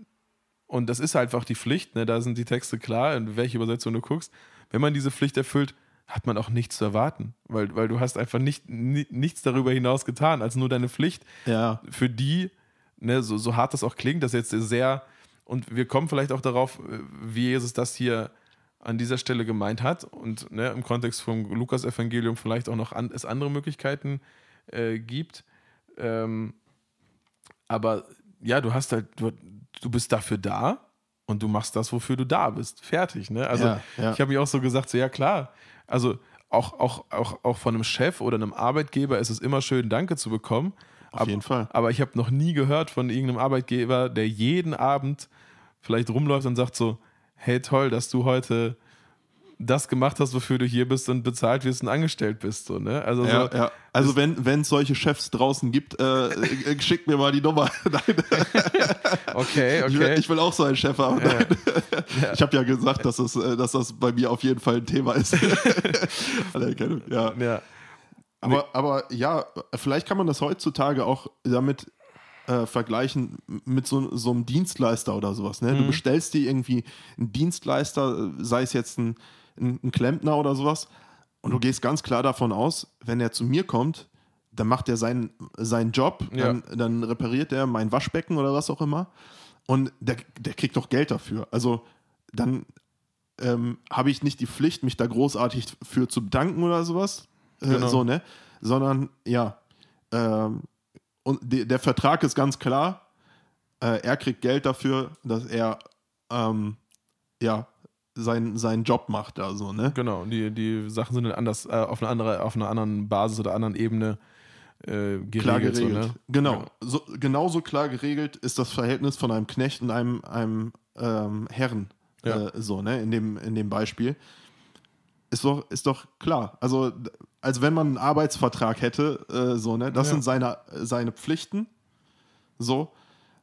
und das ist einfach die Pflicht, ne, da sind die Texte klar, in welche Übersetzung du guckst, wenn man diese Pflicht erfüllt, hat man auch nichts zu erwarten, weil, weil du hast einfach nicht, ni, nichts darüber hinaus getan, als nur deine Pflicht, Ja. für die, ne, so, so hart das auch klingt, das jetzt sehr, und wir kommen vielleicht auch darauf, äh, wie Jesus das hier an dieser Stelle gemeint hat und ne, im Kontext vom Lukas-Evangelium vielleicht auch noch an, es andere Möglichkeiten äh, gibt. Ähm, aber ja, du hast halt, du, du bist dafür da und du machst das, wofür du da bist. Fertig, ne? Also Ja, ja. ich habe mich auch so gesagt, so ja klar, also auch, auch, auch, auch von einem Chef oder einem Arbeitgeber ist es immer schön, Danke zu bekommen. Auf Ab- jeden Fall. Aber ich habe noch nie gehört von irgendeinem Arbeitgeber, der jeden Abend vielleicht rumläuft und sagt so, hey toll, dass du heute das gemacht hast, wofür du hier bist und bezahlt wirst und angestellt bist. So, ne? Also Ja, so, ja. Also wenn es solche Chefs draußen gibt, äh, äh, schickt mir mal die Nummer. (laughs) Nein, (laughs) okay, ich, will, okay. ich will auch so einen Chef haben. Nein. Ich habe ja gesagt, dass das, äh, dass das bei mir auf jeden Fall ein Thema ist. (laughs) Anerkennung, ja. ja. Aber, aber ja, vielleicht kann man das heutzutage auch damit äh, vergleichen mit so, so einem Dienstleister oder sowas. Ne? Du bestellst dir irgendwie einen Dienstleister, sei es jetzt ein, ein, ein Klempner oder sowas, und du gehst ganz klar davon aus, wenn er zu mir kommt, dann macht er seinen, seinen Job, Ja. dann, dann repariert er mein Waschbecken oder was auch immer. Und der, der kriegt doch Geld dafür. Also dann ähm, habe ich nicht die Pflicht, mich da großartig für zu bedanken oder sowas. Äh, Genau. So, ne? Sondern, ja, ähm, und de, der Vertrag ist ganz klar. Äh, er kriegt Geld dafür, dass er, ähm, ja, sein, seinen Job macht da so, ne? Genau, die, die Sachen sind anders, äh, auf, einer andere, auf einer anderen Basis oder anderen Ebene äh, geregelt. Klar geregelt. So, ne? Genau. Ja. So, genauso klar geregelt ist das Verhältnis von einem Knecht und einem, einem ähm, Herren. Ja. Äh, so, ne? In dem, in dem Beispiel. Ist doch, ist doch klar. Also, als wenn man einen Arbeitsvertrag hätte, äh, so, ne? Das Ja. sind seine, seine Pflichten. So.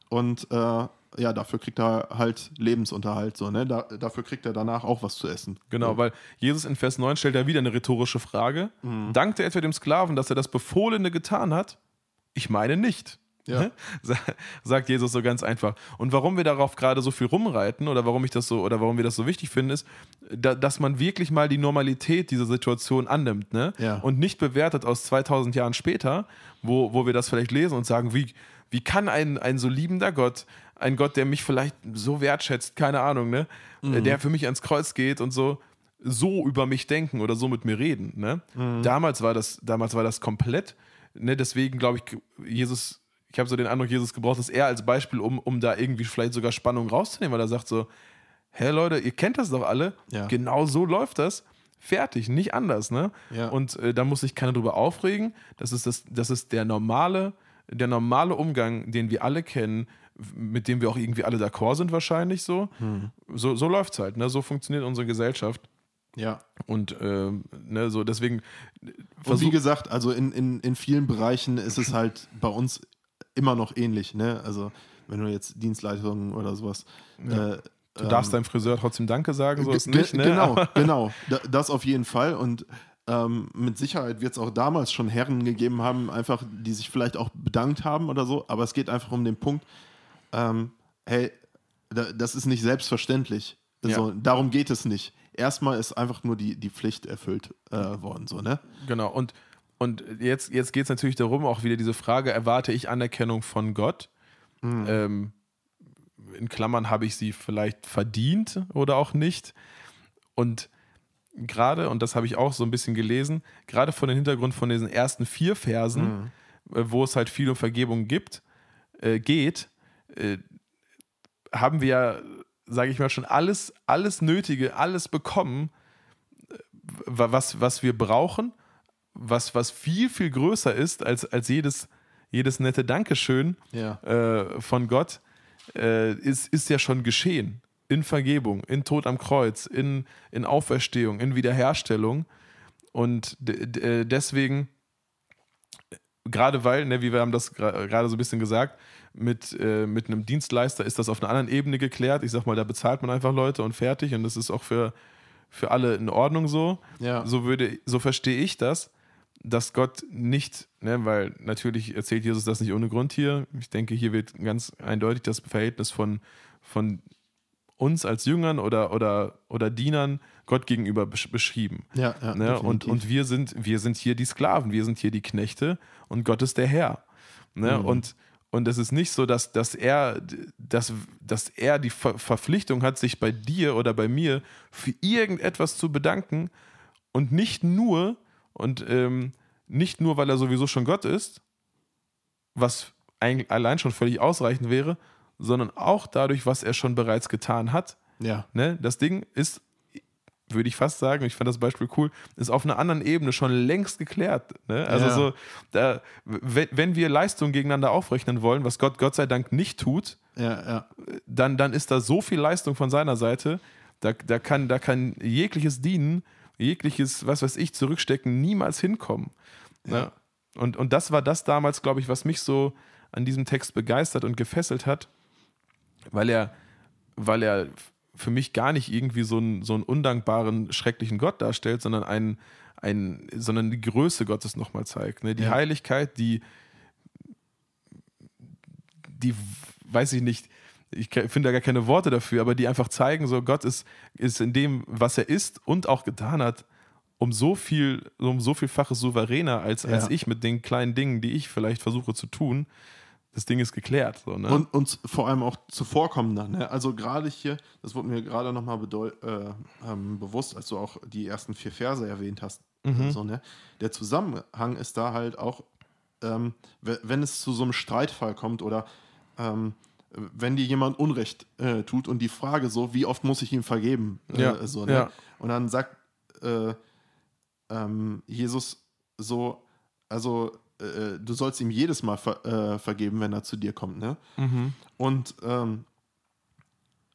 Und äh, ja, dafür kriegt er halt Lebensunterhalt, so, ne? Da, dafür kriegt er danach auch was zu essen. Genau, weil Jesus in Vers 9 stellt ja wieder eine rhetorische Frage. Mhm. Dankte etwa dem Sklaven, dass er das Befohlene getan hat? Ich meine nicht. Ja. Ne? Sa- Sagt Jesus so ganz einfach. Und warum wir darauf gerade so viel rumreiten oder warum ich das so oder warum wir das so wichtig finden, ist, da, dass man wirklich mal die Normalität dieser Situation annimmt, ne? Ja. Und nicht bewertet aus 2000 Jahren später, wo, wo wir das vielleicht lesen und sagen, wie, wie kann ein, ein so liebender Gott, ein Gott, der mich vielleicht so wertschätzt, keine Ahnung, ne? Mhm. Der für mich ans Kreuz geht und so, so über mich denken oder so mit mir reden. Ne? Mhm. Damals, war das, damals war das komplett. Ne? Deswegen glaube ich, Jesus, ich habe so den Eindruck, Jesus gebraucht das eher als Beispiel, um, um da irgendwie vielleicht sogar Spannung rauszunehmen, weil er sagt so, hä Leute, ihr kennt das doch alle, Ja. genau so läuft das. Fertig, nicht anders, ne? Ja. Und äh, da muss sich keiner drüber aufregen. Das ist, das, das ist der normale, der normale Umgang, den wir alle kennen, mit dem wir auch irgendwie alle d'accord sind, wahrscheinlich so. Hm. So, so läuft es halt, ne? So funktioniert unsere Gesellschaft. Ja. Und ähm, ne, so deswegen Und wie gesagt, also in, in, in vielen Bereichen ist es halt bei uns immer noch ähnlich, ne? Also wenn du jetzt Dienstleistungen oder sowas. Ja. Äh, du darfst deinem Friseur trotzdem Danke sagen, so ist nicht, ne? Genau, (laughs) genau. Da, das auf jeden Fall. Und ähm, mit Sicherheit wird es auch damals schon Herren gegeben haben, einfach, die sich vielleicht auch bedankt haben oder so. Aber es geht einfach um den Punkt, ähm, hey, da, das ist nicht selbstverständlich. Ja. So, darum geht es nicht. Erstmal ist einfach nur die, die Pflicht erfüllt äh, worden, so, ne? Genau, und, und jetzt, jetzt geht es natürlich darum, auch wieder diese Frage, erwarte ich Anerkennung von Gott? Ähm, in Klammern habe ich sie vielleicht verdient oder auch nicht. Und gerade, und das habe ich auch so ein bisschen gelesen, gerade von dem Hintergrund von diesen ersten vier Versen, äh, wo es halt viel um Vergebung gibt, äh, geht, äh, haben wir ja, sage ich mal, schon alles, alles Nötige, alles bekommen, äh, wa- was, was wir brauchen, was, was viel, viel größer ist als, als jedes, jedes nette Dankeschön Ja. äh, von Gott, äh, ist, ist ja schon geschehen. In Vergebung, in Tod am Kreuz, in, in Auferstehung, in Wiederherstellung. Und äh, deswegen, gerade weil, ne, wie wir haben das gerade so ein bisschen gesagt, mit, äh, mit einem Dienstleister ist das auf einer anderen Ebene geklärt. Ich sag mal, da bezahlt man einfach Leute und fertig. Und das ist auch für, für alle in Ordnung so. Ja. So würde, so verstehe ich das, dass Gott nicht, ne, weil natürlich erzählt Jesus das nicht ohne Grund hier. Ich denke, hier wird ganz eindeutig das Verhältnis von, von uns als Jüngern oder, oder, oder Dienern Gott gegenüber besch beschrieben. Ja, ja. Ne? Und, und wir, sind, wir sind hier die Sklaven, wir sind hier die Knechte und Gott ist der Herr. Ne? Mhm. Und, und es ist nicht so, dass, dass, er, dass, dass er die Ver Verpflichtung hat, sich bei dir oder bei mir für irgendetwas zu bedanken und nicht nur, und ähm, nicht nur, weil er sowieso schon Gott ist, was eigentlich allein schon völlig ausreichend wäre, sondern auch dadurch, was er schon bereits getan hat. ja. Ne? Das Ding ist, würde ich fast sagen, ich fand das Beispiel cool, ist auf einer anderen Ebene schon längst geklärt. Ne? Also Ja. so, da, wenn, wir Leistungen gegeneinander aufrechnen wollen, was Gott Gott sei Dank nicht tut, Ja, ja. dann, dann ist da so viel Leistung von seiner Seite, da, da, kann, da kann jegliches Dienen, jegliches, was weiß ich, zurückstecken, niemals hinkommen. Ne? Und, und das war das damals, glaube ich, was mich so an diesem Text begeistert und gefesselt hat, weil er, weil er für mich gar nicht irgendwie so einen, so einen undankbaren, schrecklichen Gott darstellt, sondern einen, einen, sondern die Größe Gottes nochmal zeigt. Ne? Die Ja. Heiligkeit, die, die, weiß ich nicht, ich finde da gar keine Worte dafür, aber die einfach zeigen, so Gott ist, ist in dem, was er ist und auch getan hat, um so viel, um so vielfaches souveräner als, als Ja. ich mit den kleinen Dingen, die ich vielleicht versuche zu tun. Das Ding ist geklärt. So, ne? Und, und vor allem auch zuvorkommender. Ne? Also gerade hier, das wurde mir gerade nochmal äh, ähm, bewusst, als du auch die ersten vier Verse erwähnt hast. So, ne? Der Zusammenhang ist da halt auch, ähm, we- wenn es zu so einem Streitfall kommt oder ähm, wenn dir jemand Unrecht äh, tut und die Frage so, wie oft muss ich ihm vergeben? Äh, Ja, so, ne? ja. Und dann sagt äh, ähm, Jesus so, also äh, du sollst ihm jedes Mal ver äh, vergeben, wenn er zu dir kommt, ne? Mhm. Und ähm,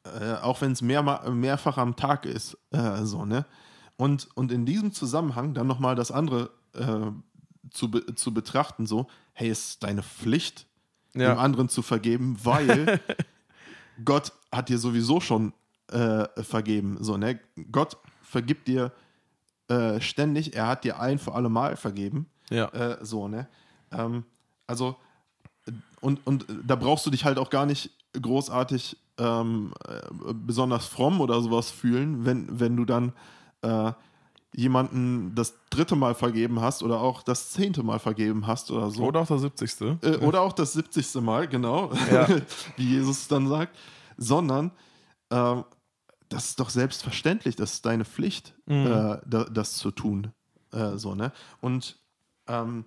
äh, auch wenn es mehr, mehrfach am Tag ist, äh, so, ne? Und, und in diesem Zusammenhang dann nochmal das andere äh, zu, be zu betrachten, so, hey, es ist deine Pflicht, Ja. dem anderen zu vergeben, weil (laughs) Gott hat dir sowieso schon äh, vergeben, so, ne? Gott vergibt dir äh, ständig, er hat dir ein für alle Mal vergeben. Ja. Äh, so, ne? Ähm, also, und, und da brauchst du dich halt auch gar nicht großartig ähm, äh, besonders fromm oder sowas fühlen, wenn, wenn du dann äh, jemanden das dritte Mal vergeben hast oder auch das zehnte Mal vergeben hast oder so. Oder auch der 70. Äh, oder auch das 70. Mal, genau, Ja. (laughs) wie Jesus dann sagt, sondern ähm, das ist doch selbstverständlich, das ist deine Pflicht, Mhm. äh, da, das zu tun. Äh, so, ne? Und ähm,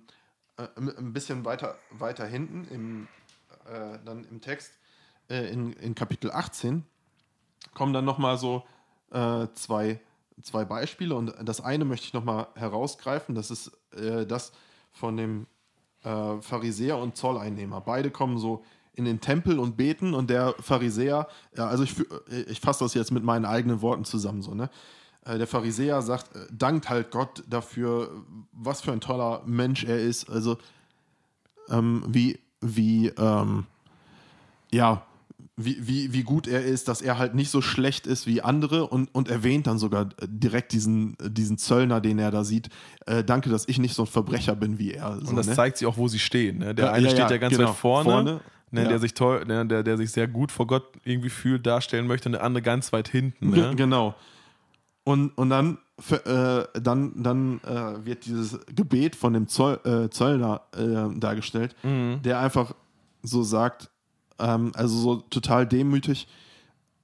äh, ein bisschen weiter, weiter hinten im, äh, dann im Text, äh, in, in Kapitel 18, kommen dann nochmal so äh, zwei, zwei Beispiele und das eine möchte ich nochmal herausgreifen, das ist äh, das von dem äh, Pharisäer und Zolleinnehmer. Beide kommen so in den Tempel und beten und der Pharisäer, ja, also ich, fü- ich fasse das jetzt mit meinen eigenen Worten zusammen so, ne? äh, der Pharisäer sagt, äh, dankt halt Gott dafür, was für ein toller Mensch er ist. Also ähm, wie, wie, ähm, ja, wie, wie, wie gut er ist, dass er halt nicht so schlecht ist wie andere und, und erwähnt dann sogar äh, direkt diesen, diesen Zöllner, den er da sieht. Äh, danke, dass ich nicht so ein Verbrecher bin wie er. So, und das ne? zeigt sich auch, wo sie stehen. Ne? Der Ja, eine ja, steht ja, ganz genau. weit vorne, Vorne, ne, ja. der, sich toll, ne, der, der sich sehr gut vor Gott irgendwie fühlt, darstellen möchte, und der andere ganz weit hinten. Ne? Genau. Und, und dann, äh, dann, dann äh, wird dieses Gebet von dem Zoll, äh, Zöllner äh, dargestellt, Mhm. der einfach so sagt, ähm, also so total demütig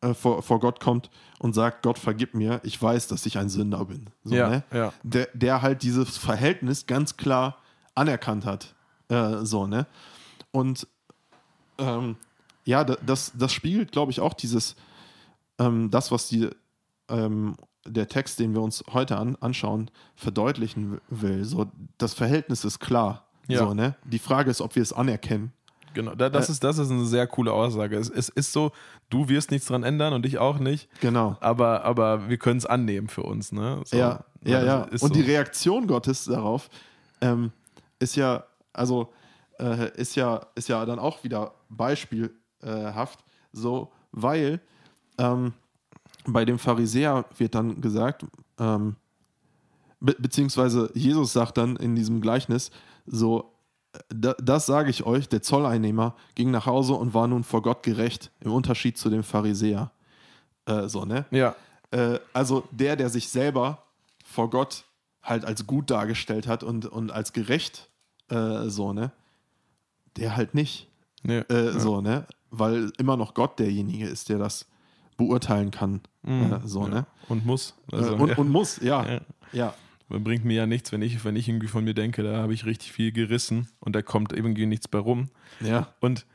äh, vor, vor Gott kommt und sagt, Gott vergib mir, ich weiß, dass ich ein Sünder bin. So, Ja, ne? ja. Der, der halt dieses Verhältnis ganz klar anerkannt hat. Äh, so, ne? Und ähm, ja, da- das, das spiegelt, glaube ich, auch dieses, ähm, das, was die, ähm, der Text, den wir uns heute an, anschauen, verdeutlichen will. So, das Verhältnis ist klar. Ja. So, ne? Die Frage ist, ob wir es anerkennen. Genau, da, das, ist, das ist eine sehr coole Aussage. Es, es ist so, du wirst nichts dran ändern und ich auch nicht, Genau. aber, aber wir können es annehmen für uns. Ne? So, ja, ja, ja. Und so. die Reaktion Gottes darauf ähm, ist ja, also äh, ist ja, ist ja dann auch wieder beispielhaft, so, weil ähm, bei dem Pharisäer wird dann gesagt, ähm, be beziehungsweise Jesus sagt dann in diesem Gleichnis so, äh, das sage ich euch, der Zolleinnehmer ging nach Hause und war nun vor Gott gerecht, im Unterschied zu dem Pharisäer. Äh, so, ne? Ja, Äh, also der, der sich selber vor Gott halt als gut dargestellt hat und, und als gerecht, äh, so, ne? Der halt nicht. nee, Äh, ja. So, ne? Weil immer noch Gott derjenige ist, der das beurteilen kann. Äh, so, Mhm. ja. ne? Und muss. Also, äh, und, ja. und muss, ja. Ja. Bringt mir ja nichts, wenn ich, wenn ich irgendwie von mir denke, da habe ich richtig viel gerissen und da kommt irgendwie nichts bei rum. Ja. Und,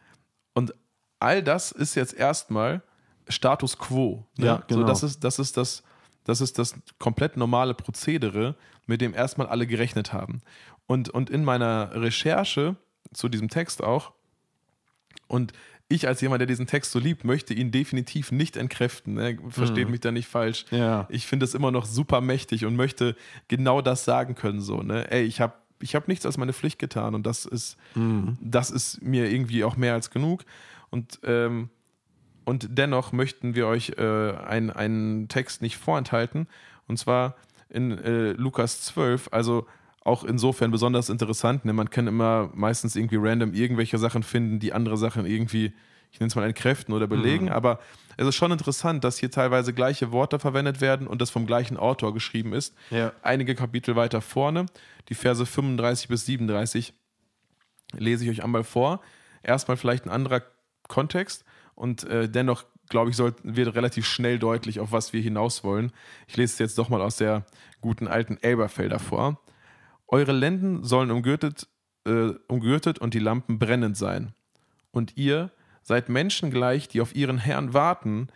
und all das ist jetzt erstmal Status quo. Ne? Ja, genau. so, das, ist, das, ist das, das ist das komplett normale Prozedere, mit dem erstmal alle gerechnet haben. Und, und in meiner Recherche zu diesem Text auch, und ich als jemand, der diesen Text so liebt, möchte ihn definitiv nicht entkräften. Ne? Versteht mich da nicht falsch. Ja. Ich finde es immer noch super mächtig und möchte genau das sagen können. So, ne? Ey, ich habe ich hab nichts als meine Pflicht getan und das ist, Mhm. das ist mir irgendwie auch mehr als genug. Und, ähm, und dennoch möchten wir euch äh, ein- einen Text nicht vorenthalten. Und zwar in äh, Lukas 12, also auch insofern besonders interessant. Ne? Man kann immer meistens irgendwie random irgendwelche Sachen finden, die andere Sachen irgendwie, ich nenne es mal entkräften oder belegen. Aber es ist schon interessant, dass hier teilweise gleiche Worte verwendet werden und das vom gleichen Autor geschrieben ist. Ja. Einige Kapitel weiter vorne, die Verse 35 bis 37, lese ich euch einmal vor. Erstmal vielleicht ein anderer Kontext und äh, dennoch, glaube ich, soll, wird relativ schnell deutlich, auf was wir hinaus wollen. Ich lese es jetzt doch mal aus der guten alten Elberfelder vor. Eure Lenden sollen umgürtet, äh, umgürtet und die Lampen brennend sein. Und ihr seid Menschen gleich, die auf ihren Herrn warten,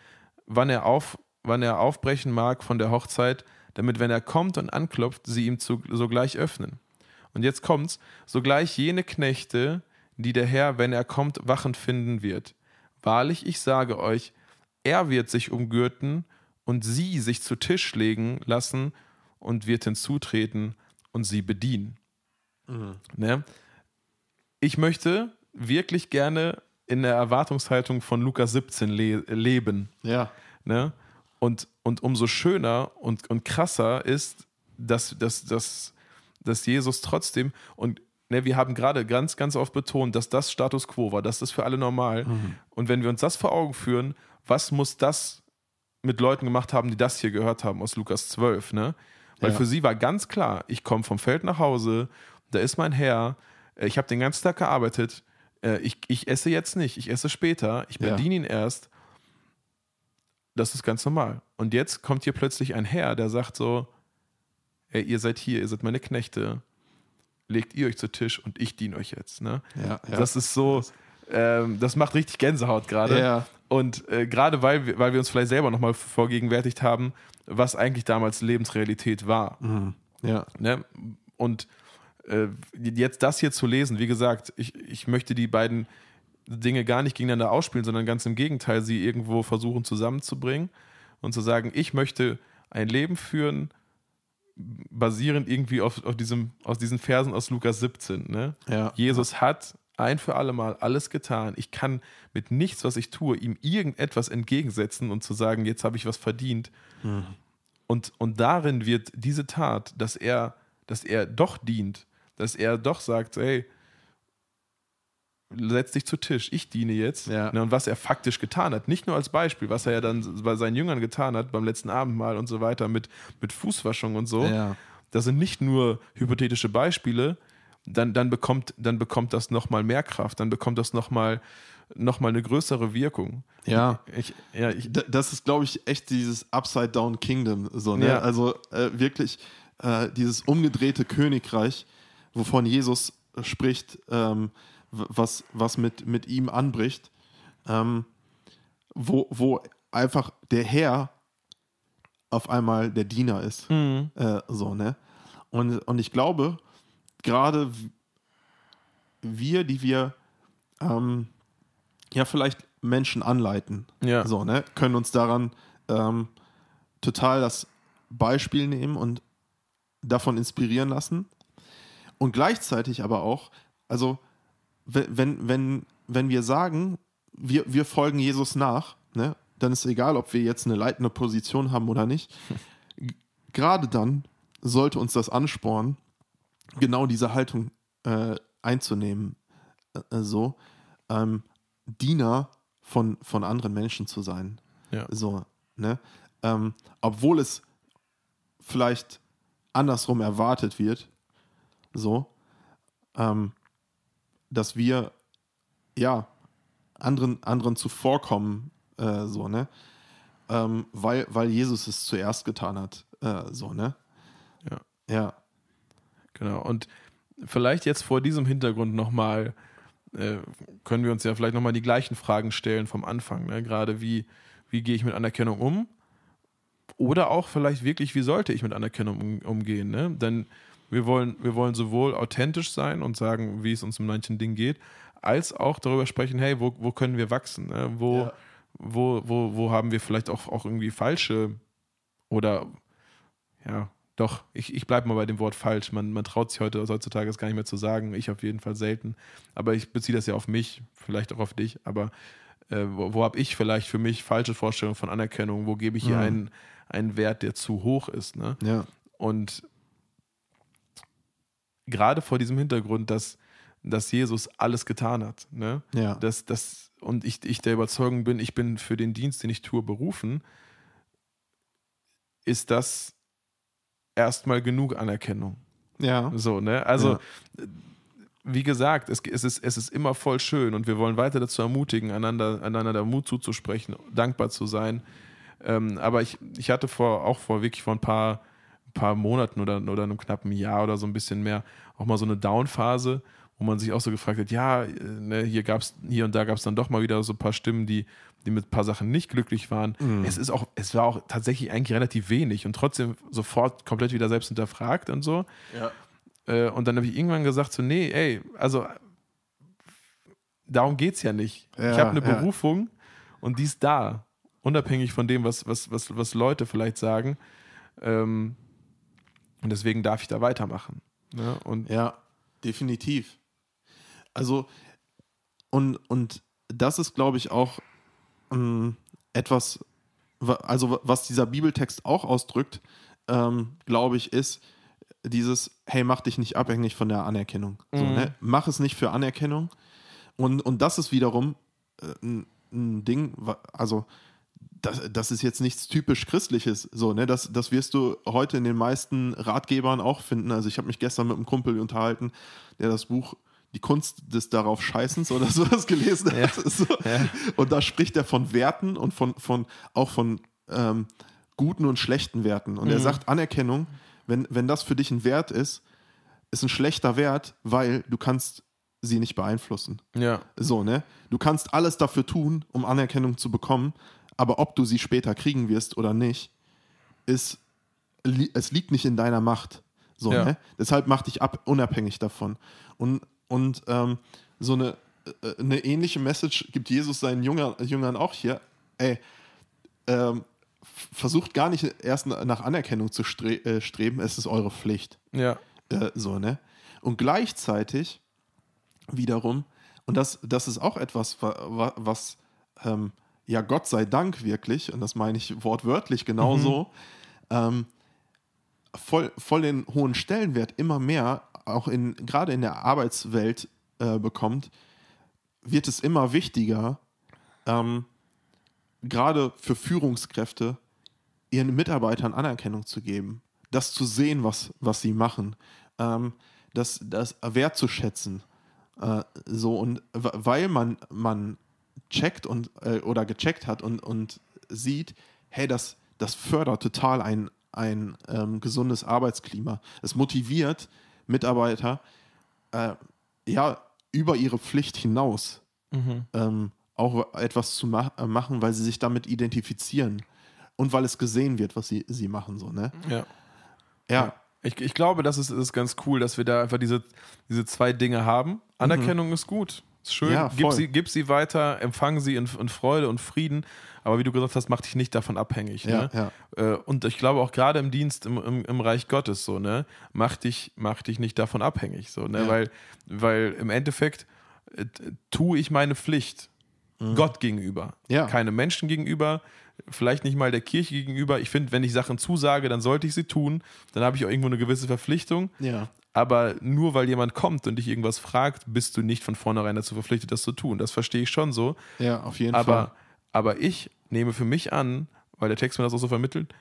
wann er, auf, wann er aufbrechen mag von der Hochzeit, damit, wenn er kommt und anklopft, sie ihm zu, sogleich öffnen. Und jetzt kommt's, sogleich jene Knechte, die der Herr, wenn er kommt, wachend finden wird. Wahrlich, ich sage euch, er wird sich umgürten und sie sich zu Tisch legen lassen und wird hinzutreten und sie bedienen. Ne? Ich möchte wirklich gerne in der Erwartungshaltung von Lukas 17 le leben. Ja. Ne? Und, und umso schöner und, und krasser ist, dass, dass, dass, dass Jesus trotzdem, und ne, wir haben gerade ganz, ganz oft betont, dass das Status quo war, dass das für alle normal. Und wenn wir uns das vor Augen führen, was muss das mit Leuten gemacht haben, die das hier gehört haben aus Lukas 12, ne? Weil Ja. für sie war ganz klar, ich komme vom Feld nach Hause, da ist mein Herr, äh, ich habe den ganzen Tag gearbeitet, äh, ich, ich esse jetzt nicht, ich esse später, ich Ja. bediene ihn erst. Das ist ganz normal. Und jetzt kommt hier plötzlich ein Herr, der sagt so, ey, ihr seid hier, ihr seid meine Knechte, legt ihr euch zu Tisch und ich diene euch jetzt. Ne? Ja, ja. Das ist so, ähm, das macht richtig Gänsehaut gerade. Und äh, gerade weil wir, weil wir uns vielleicht selber nochmal vorgegenwärtigt haben, was eigentlich damals Lebensrealität war. Ja. Ne? Und äh, jetzt das hier zu lesen, wie gesagt, ich, ich möchte die beiden Dinge gar nicht gegeneinander ausspielen, sondern ganz im Gegenteil, sie irgendwo versuchen zusammenzubringen und zu sagen, ich möchte ein Leben führen, basierend irgendwie auf, auf diesem, aus diesen Versen aus Lukas 17. Ne? Ja. Jesus hat ein für alle Mal alles getan. Ich kann mit nichts, was ich tue, ihm irgendetwas entgegensetzen und zu sagen, jetzt habe ich was verdient. Und, und darin wird diese Tat, dass er, dass er doch dient, dass er doch sagt, hey, setz dich zu Tisch, ich diene jetzt. Ja. Ne, und was er faktisch getan hat, nicht nur als Beispiel, was er ja dann bei seinen Jüngern getan hat, beim letzten Abendmahl und so weiter, mit, mit Fußwaschung und so. Ja. Das sind nicht nur hypothetische Beispiele, dann, dann, bekommt, dann bekommt das nochmal mehr Kraft, dann bekommt das nochmal noch mal eine größere Wirkung. Ja. Ich, ja, ich, Das ist, glaube ich, echt dieses Upside-Down Kingdom. So, ne? Ja. Also äh, wirklich äh, dieses umgedrehte Königreich, wovon Jesus spricht, ähm, was, was mit, mit ihm anbricht, ähm, wo, wo einfach der Herr auf einmal der Diener ist. Mhm. Äh, so, ne? Und, und ich glaube, gerade wir, die wir ähm, ja vielleicht Menschen anleiten, Ja. so, ne, können uns daran ähm, total das Beispiel nehmen und davon inspirieren lassen. Und gleichzeitig aber auch, also we- wenn, wenn, wenn wir sagen, wir, wir folgen Jesus nach, ne, dann ist egal, ob wir jetzt eine leitende Position haben oder nicht. (laughs) Gerade dann sollte uns das anspornen, genau diese Haltung äh, einzunehmen. Äh, so, ähm, Diener von, von anderen Menschen zu sein. Ja. So, ne? Ähm, obwohl es vielleicht andersrum erwartet wird, so, ähm, dass wir ja anderen, anderen zuvorkommen, äh, so, ne? Ähm, weil, weil Jesus es zuerst getan hat, äh, so, ne? Ja. Ja. Genau. Und vielleicht jetzt vor diesem Hintergrund nochmal, äh, können wir uns ja vielleicht nochmal die gleichen Fragen stellen vom Anfang. Ne? Gerade wie, wie gehe ich mit Anerkennung um? Oder auch vielleicht wirklich, wie sollte ich mit Anerkennung um, umgehen? Ne? Denn wir wollen, wir wollen sowohl authentisch sein und sagen, wie es uns in manchen Dingen geht, als auch darüber sprechen, hey, wo, wo können wir wachsen? Ne? Wo, Ja. wo, wo, wo haben wir vielleicht auch, auch irgendwie falsche oder ja, doch, ich, ich bleibe mal bei dem Wort falsch. Man, man traut sich heute heutzutage es gar nicht mehr zu sagen. Ich auf jeden Fall selten. Aber ich beziehe das ja auf mich, vielleicht auch auf dich. Aber äh, wo, wo habe ich vielleicht für mich falsche Vorstellungen von Anerkennung? Wo gebe ich hier Mhm. einen, einen Wert, der zu hoch ist? Ne? Ja. Und gerade vor diesem Hintergrund, dass, dass Jesus alles getan hat, ne? Ja. dass, dass, und ich, ich der Überzeugung bin, ich bin für den Dienst, den ich tue, berufen, ist das erstmal genug Anerkennung. Ja. So, ne? Also, Ja. wie gesagt, es, es, ist, es ist immer voll schön und wir wollen weiter dazu ermutigen, einander, einander der Mut zuzusprechen, dankbar zu sein. Ähm, aber ich, ich hatte vor, auch vor wirklich vor ein paar, paar Monaten oder, oder einem knappen Jahr oder so ein bisschen mehr auch mal so eine Down-Phase, wo man sich auch so gefragt hat, ja, äh, ne, hier gab's, hier und da gab es dann doch mal wieder so ein paar Stimmen, die, die mit ein paar Sachen nicht glücklich waren. Es ist auch, es war auch tatsächlich eigentlich relativ wenig und trotzdem sofort komplett wieder selbst hinterfragt und so. Ja. Äh, und dann habe ich irgendwann gesagt, so, nee, ey, also darum geht es ja nicht. Ja, ich habe eine ja. Berufung und die ist da. Unabhängig von dem, was, was, was, was Leute vielleicht sagen. Ähm, und deswegen darf ich da weitermachen. Ne? Und Ja, definitiv. Also, und, und das ist, glaube ich, auch ähm, etwas, wa- also was dieser Bibeltext auch ausdrückt, ähm, glaube ich, ist dieses, hey, mach dich nicht abhängig von der Anerkennung. So, Mhm. ne? Mach es nicht für Anerkennung. Und, und das ist wiederum äh, ein, ein Ding, also das, das ist jetzt nichts typisch Christliches, so, ne? Das, das wirst du heute in den meisten Ratgebern auch finden. Also ich habe mich gestern mit einem Kumpel unterhalten, der das Buch Die Kunst des darauf Scheißens oder (laughs) sowas gelesen hat. So. Ja. Und da spricht er von Werten und von, von auch von ähm, guten und schlechten Werten. Und er sagt, Anerkennung, wenn, wenn das für dich ein Wert ist, ist ein schlechter Wert, weil du kannst sie nicht beeinflussen. ja, So, ne? Du kannst alles dafür tun, um Anerkennung zu bekommen, aber ob du sie später kriegen wirst oder nicht, ist, li es liegt nicht in deiner Macht. So, Ja. ne? Deshalb mach dich ab, unabhängig davon. Und, und ähm, so eine, äh, eine ähnliche Message gibt Jesus seinen Jünger, Jüngern auch hier. Ey, ähm, versucht gar nicht erst na- nach Anerkennung zu stre äh, streben, es ist eure Pflicht. Ja. Äh, so, ne? Und gleichzeitig wiederum, und das, das ist auch etwas, wa- wa- was ähm, ja Gott sei Dank wirklich, und das meine ich wortwörtlich genauso, ähm, voll, voll den hohen Stellenwert immer mehr, auch in, gerade in der Arbeitswelt äh, bekommt, wird es immer wichtiger, ähm, gerade für Führungskräfte, ihren Mitarbeitern Anerkennung zu geben, das zu sehen, was, was sie machen, ähm, das, das wertzuschätzen. Äh, so und weil man, man checkt und äh, oder gecheckt hat und, und sieht, hey, das, das fördert total ein, ein ähm, gesundes Arbeitsklima. Es motiviert Mitarbeiter äh, ja über ihre Pflicht hinaus ähm, auch etwas zu ma äh, machen, weil sie sich damit identifizieren und weil es gesehen wird, was sie, sie machen. So, ne? Ja. Ja, Ich, ich glaube, das ist, ist ganz cool, dass wir da einfach diese, diese zwei Dinge haben. Anerkennung ist gut. Ist schön. Mhm. Ja, gib, sie, gib sie weiter, empfang sie in, in Freude und Frieden. Aber wie du gesagt hast, mach dich nicht davon abhängig. Ja, ne? ja. Äh, Und ich glaube auch gerade im Dienst im, im, im Reich Gottes so, ne, mach dich, mach dich nicht davon abhängig. So, ne? Weil, weil im Endeffekt äh, tue ich meine Pflicht Gott gegenüber. Mhm. Ja. Keine Menschen gegenüber, vielleicht nicht mal der Kirche gegenüber. Ich finde, wenn ich Sachen zusage, dann sollte ich sie tun. Dann habe ich auch irgendwo eine gewisse Verpflichtung. ja. Aber nur weil jemand kommt und dich irgendwas fragt, bist du nicht von vornherein dazu verpflichtet, das zu tun. Das verstehe ich schon so. Ja, auf jeden Aber, Fall. aber ich nehme für mich an, weil der Text mir das auch so vermittelt,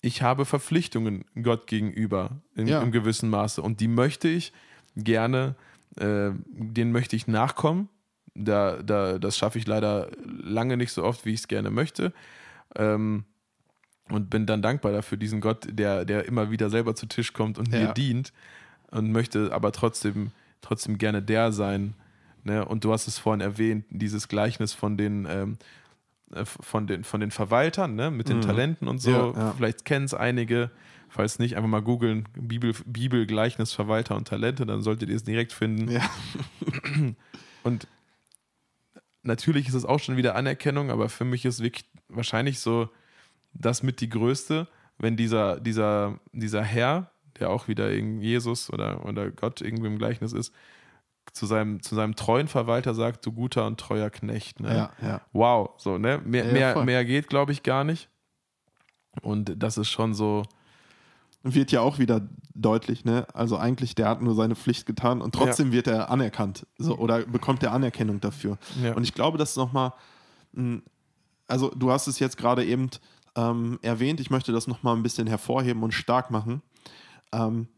ich habe Verpflichtungen Gott gegenüber in, Ja. im gewissen Maße. Und die möchte ich gerne, äh, denen möchte ich nachkommen. Da, da, das schaffe ich leider lange nicht so oft, wie ich es gerne möchte. Ähm, und bin dann dankbar dafür, diesen Gott, der, der immer wieder selber zu Tisch kommt und mir Ja. dient und möchte aber trotzdem, trotzdem gerne der sein. Ne? Und du hast es vorhin erwähnt, dieses Gleichnis von den, ähm, äh, von den, von den Verwaltern, ne? mit den Talenten und so. Ja, ja. Vielleicht kennen es einige. Falls nicht, einfach mal googeln, Bibel, Bibel, Gleichnis, Verwalter und Talente, dann solltet ihr es direkt finden. Ja. (clears throat) Und natürlich ist es auch schon wieder Anerkennung, aber für mich ist wirklich wahrscheinlich so das mit die größte, wenn dieser, dieser, dieser Herr, der auch wieder Jesus oder, oder Gott irgendwie im Gleichnis ist, zu seinem, zu seinem treuen Verwalter sagt, du guter und treuer Knecht. Ne? Ja, ja. Wow, so, ne? Mehr, Ja, mehr, mehr geht, glaube ich, gar nicht. Und das ist schon so, Wird ja auch wieder deutlich, ne? Also eigentlich, der hat nur seine Pflicht getan und trotzdem wird er anerkannt. So, oder bekommt er Anerkennung dafür. Und ich glaube, das ist nochmal, also du hast es jetzt gerade eben ähm, erwähnt, ich möchte das nochmal ein bisschen hervorheben und stark machen. Ähm,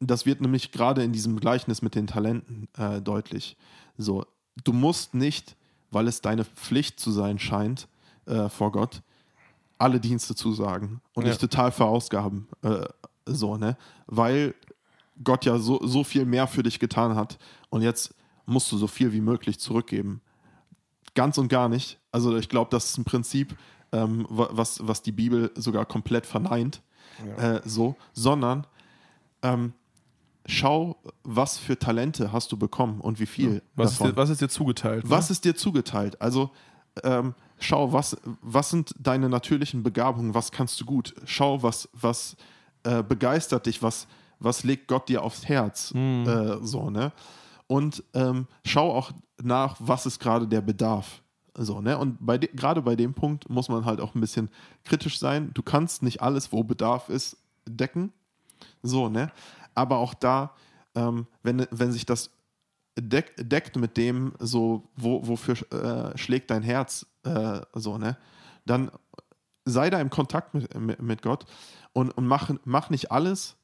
das wird nämlich gerade in diesem Gleichnis mit den Talenten äh, deutlich. So, du musst nicht, weil es deine Pflicht zu sein scheint äh, vor Gott, alle Dienste zusagen und Ja. dich total verausgaben. Äh, so, ne? Weil Gott ja so, so viel mehr für dich getan hat und jetzt musst du so viel wie möglich zurückgeben. Ganz und gar nicht. Also ich glaube, das ist ein Prinzip, ähm, wa- was, was die Bibel sogar komplett verneint. Äh, so, sondern ähm, schau, was für Talente hast du bekommen und wie viel was ist, davon. dir, was ist dir zugeteilt? Was ist dir zugeteilt? Also ähm, schau, was, was sind deine natürlichen Begabungen, was kannst du gut? Schau, was, was äh, begeistert dich, was, was legt Gott dir aufs Herz? Äh, so, ne? Und ähm, schau auch nach, was ist gerade der Bedarf. So, ne? Und bei de- gerade bei dem Punkt muss man halt auch ein bisschen kritisch sein. Du kannst nicht alles, wo Bedarf ist, decken. So, ne? Aber auch da, ähm, wenn, wenn sich das deck, deckt mit dem, so, wo, wofür äh, schlägt dein Herz, äh, so, ne? Dann sei da im Kontakt mit, mit, Gott und, und mach, mach nicht alles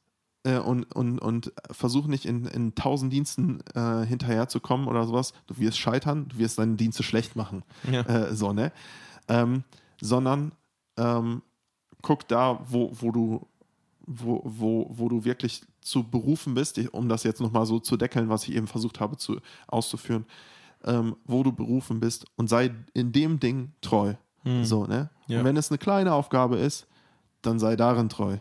äh, und, und, und versuch nicht in, in tausend Diensten äh, hinterherzukommen oder sowas. Du wirst scheitern, du wirst deine Dienste schlecht machen. Ja. Äh, so, ne? Ähm, sondern ähm, guck da, wo, wo du wo, wo, wo du wirklich zu berufen bist, um das jetzt nochmal so zu deckeln, was ich eben versucht habe zu, auszuführen, ähm, wo du berufen bist und sei in dem Ding treu. So, ne? Ja. Und wenn es eine kleine Aufgabe ist, dann sei darin treu.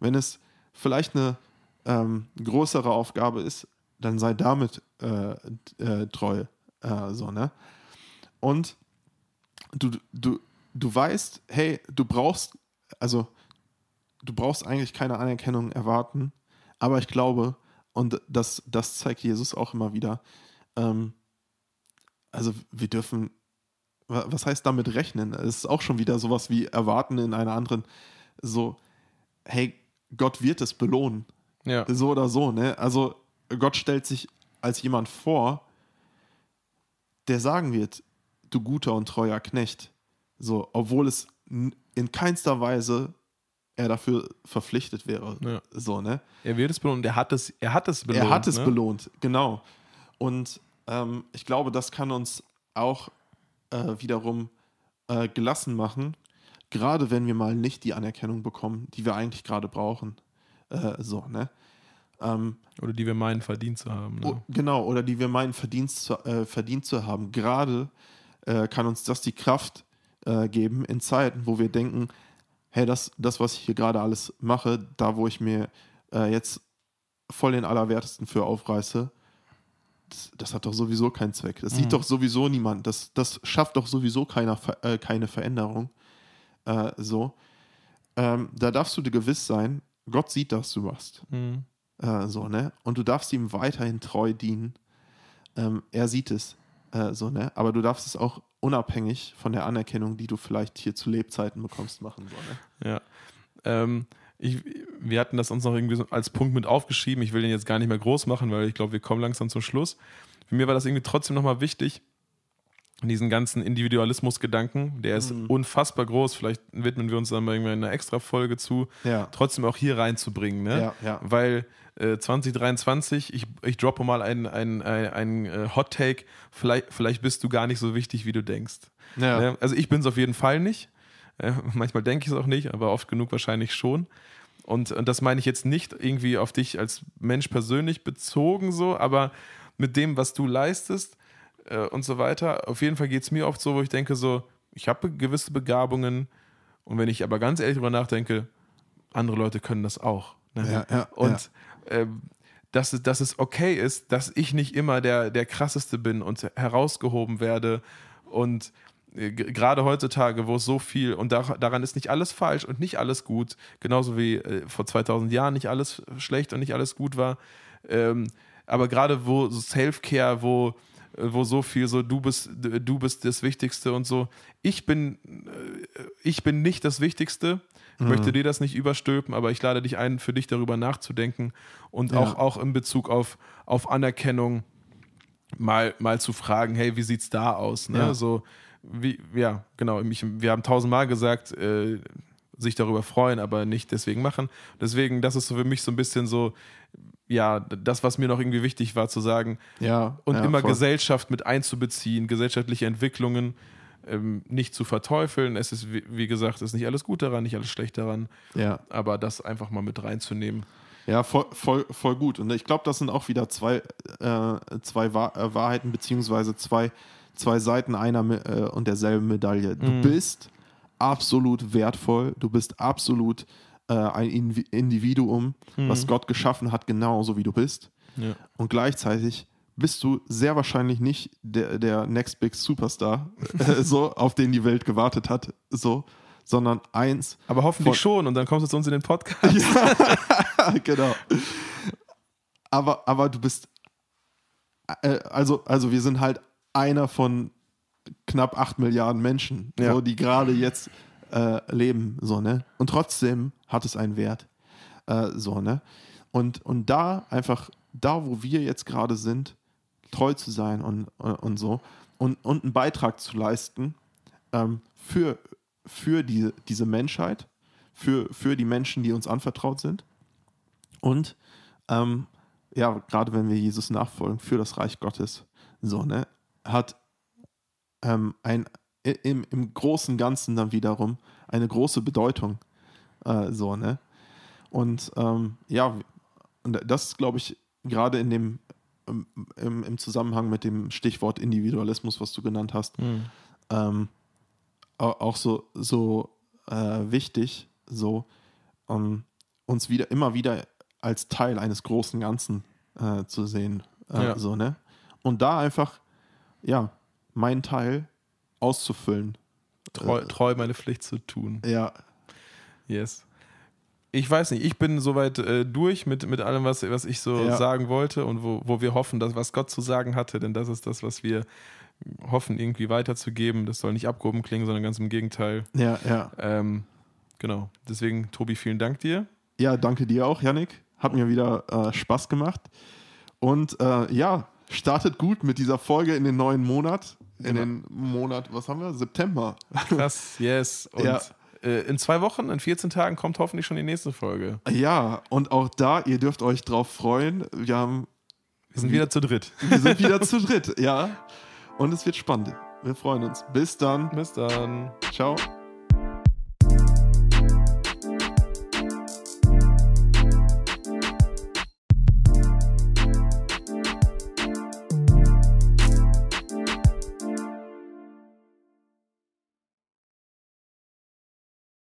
Wenn es vielleicht eine ähm, größere Aufgabe ist, dann sei damit äh, äh, treu. Äh, so, ne? Und du, du, du weißt, hey, du brauchst, also du brauchst eigentlich keine Anerkennung erwarten, aber ich glaube, und das, das zeigt Jesus auch immer wieder, ähm, also wir dürfen, was heißt damit rechnen? Es ist auch schon wieder sowas wie erwarten in einer anderen, so, hey, Gott wird es belohnen. Ja. So oder so, ne? Also Gott stellt sich als jemand vor, der sagen wird, du guter und treuer Knecht. So, obwohl es in keinster Weise er dafür verpflichtet wäre. Ja. So, ne? Er wird es belohnt, er hat es, er hat es belohnt. Er hat es ne? belohnt, genau. Und ähm, ich glaube, das kann uns auch äh, wiederum äh, gelassen machen, gerade wenn wir mal nicht die Anerkennung bekommen, die wir eigentlich gerade brauchen. Äh, so, ne? Ähm, Oder die wir meinen, verdient zu haben. Ne? genau, oder die wir meinen, Verdienst zu, äh, verdient zu haben. Gerade äh, kann uns das die Kraft äh, geben in Zeiten, wo wir denken, hey, das, das was ich hier gerade alles mache, da wo ich mir äh, jetzt voll den Allerwertesten für aufreiße, das, das, hat doch sowieso keinen Zweck. Das Mhm. sieht doch sowieso niemand. Das, das schafft doch sowieso keiner, äh, keine Veränderung. Äh, so. Ähm, da darfst du dir gewiss sein, Gott sieht, was du machst. Mhm. Äh, so, ne? Und du darfst ihm weiterhin treu dienen. Ähm, er sieht es. Äh, so, ne? Aber du darfst es auch unabhängig von der Anerkennung, die du vielleicht hier zu Lebzeiten bekommst, machen. So, ne? Ja. Ähm, ich, wir hatten das uns noch irgendwie so als Punkt mit aufgeschrieben. Ich will den jetzt gar nicht mehr groß machen, weil ich glaube, wir kommen langsam zum Schluss. Für mir war das irgendwie trotzdem nochmal wichtig, diesen ganzen Individualismus-Gedanken, der ist Mhm. unfassbar groß. Vielleicht widmen wir uns dann mal irgendwann in einer extra Folge zu, Ja. trotzdem auch hier reinzubringen. Ne? Ja, ja. Weil äh, 2023, ich, ich droppe mal einen ein, ein, ein, äh, Hot Take, vielleicht, vielleicht bist du gar nicht so wichtig, wie du denkst. Ne? Also ich bin es auf jeden Fall nicht. Äh, (laughs) manchmal denke ich es auch nicht, aber oft genug wahrscheinlich schon. Und, und das meine ich jetzt nicht irgendwie auf dich als Mensch persönlich bezogen, so, aber mit dem, was du leistest äh, und so weiter. Auf jeden Fall geht es mir oft so, wo ich denke, so, ich habe gewisse Begabungen und wenn ich aber ganz ehrlich drüber nachdenke, andere Leute können das auch. Ne? Ja, ja, und ähm, dass, es- dass es okay ist, dass ich nicht immer der, der krasseste bin und herausgehoben werde. Und äh, gerade heutzutage, wo es so viel, und da, daran ist nicht alles falsch und nicht alles gut, genauso wie äh, vor 2000 Jahren nicht alles schlecht und nicht alles gut war. Ähm, aber gerade wo so Self-Care, wo, wo so viel so, du bist, du bist das Wichtigste und so. Ich bin, äh, ich bin nicht das Wichtigste. Ich möchte dir das nicht überstülpen, aber ich lade dich ein, für dich darüber nachzudenken und Ja. auch, auch in Bezug auf, auf Anerkennung mal, mal zu fragen, hey, wie sieht's da aus? Ne? Ja. So, wie, ja, genau. Mich, wir haben tausendmal gesagt, äh, sich darüber freuen, aber nicht deswegen machen. Deswegen, das ist so für mich so ein bisschen so, ja, das, was mir noch irgendwie wichtig war, zu sagen, ja. und ja, immer voll. Gesellschaft mit einzubeziehen, gesellschaftliche Entwicklungen ähm, nicht zu verteufeln. Es ist, wie, wie gesagt, es ist nicht alles gut daran, nicht alles schlecht daran, Ja. aber das einfach mal mit reinzunehmen. Ja, voll, voll, voll gut. Und ich glaube, das sind auch wieder zwei, äh, zwei Wahr äh, Wahrheiten, beziehungsweise zwei, zwei Seiten einer äh, und derselben Medaille. Du Mhm. bist absolut wertvoll, du bist absolut äh, ein Individuum, was Gott geschaffen hat, genauso wie du bist. Ja. Und gleichzeitig bist du sehr wahrscheinlich nicht der, der Next Big Superstar, (laughs) äh, so, auf den die Welt gewartet hat, so, sondern eins Aber hoffentlich schon und dann kommst du zu uns in den Podcast. (laughs) (laughs) genau. Aber, aber du bist, äh, also, also wir sind halt einer von knapp 8 Milliarden Menschen, Ja. so, die gerade jetzt äh, leben, so, ne? Und trotzdem hat es einen Wert, äh, so, ne? Und, und da einfach, da wo wir jetzt gerade sind, treu zu sein und, und, und so und, und einen Beitrag zu leisten ähm, für, für die, diese Menschheit, für, für die Menschen, die uns anvertraut sind und ähm, ja, gerade wenn wir Jesus nachfolgen, für das Reich Gottes, so, ne, hat ähm, ein, im, im großen Ganzen dann wiederum eine große Bedeutung, äh, so, ne. Und ähm, ja, und das glaube ich, gerade in dem, im, im, Zusammenhang mit dem Stichwort Individualismus, was du genannt hast, Mhm. ähm, au- auch so, so äh, wichtig, so um, uns wieder immer wieder als Teil eines großen Ganzen äh, zu sehen. Äh, Ja. so, ne? Und da einfach, ja, meinen Teil auszufüllen. treu, Äh, treu meine Pflicht zu tun. Ja, Yes. Ich weiß nicht, ich bin soweit äh, durch mit, mit allem, was, was ich so Ja. sagen wollte und wo, wo wir hoffen, dass was Gott zu sagen hatte, denn das ist das, was wir hoffen, irgendwie weiterzugeben. Das soll nicht abgehoben klingen, sondern ganz im Gegenteil. ja, ja. Ähm, genau. Deswegen, Tobi, vielen Dank dir. Ja, danke dir auch, Yannick. Hat mir wieder äh, Spaß gemacht. Und äh, ja, startet gut mit dieser Folge in den neuen Monat. In Genau. den Monat, was haben wir? September. Krass, yes. (laughs) Und Ja. Äh, in zwei Wochen, in 14 Tagen kommt hoffentlich schon die nächste Folge. Ja, und auch da, ihr dürft euch drauf freuen. Wir, haben, Wir sind wieder zu dritt. wir sind wieder zu dritt, ja. Und es wird spannend. Wir freuen uns. Bis dann. Bis dann. Ciao.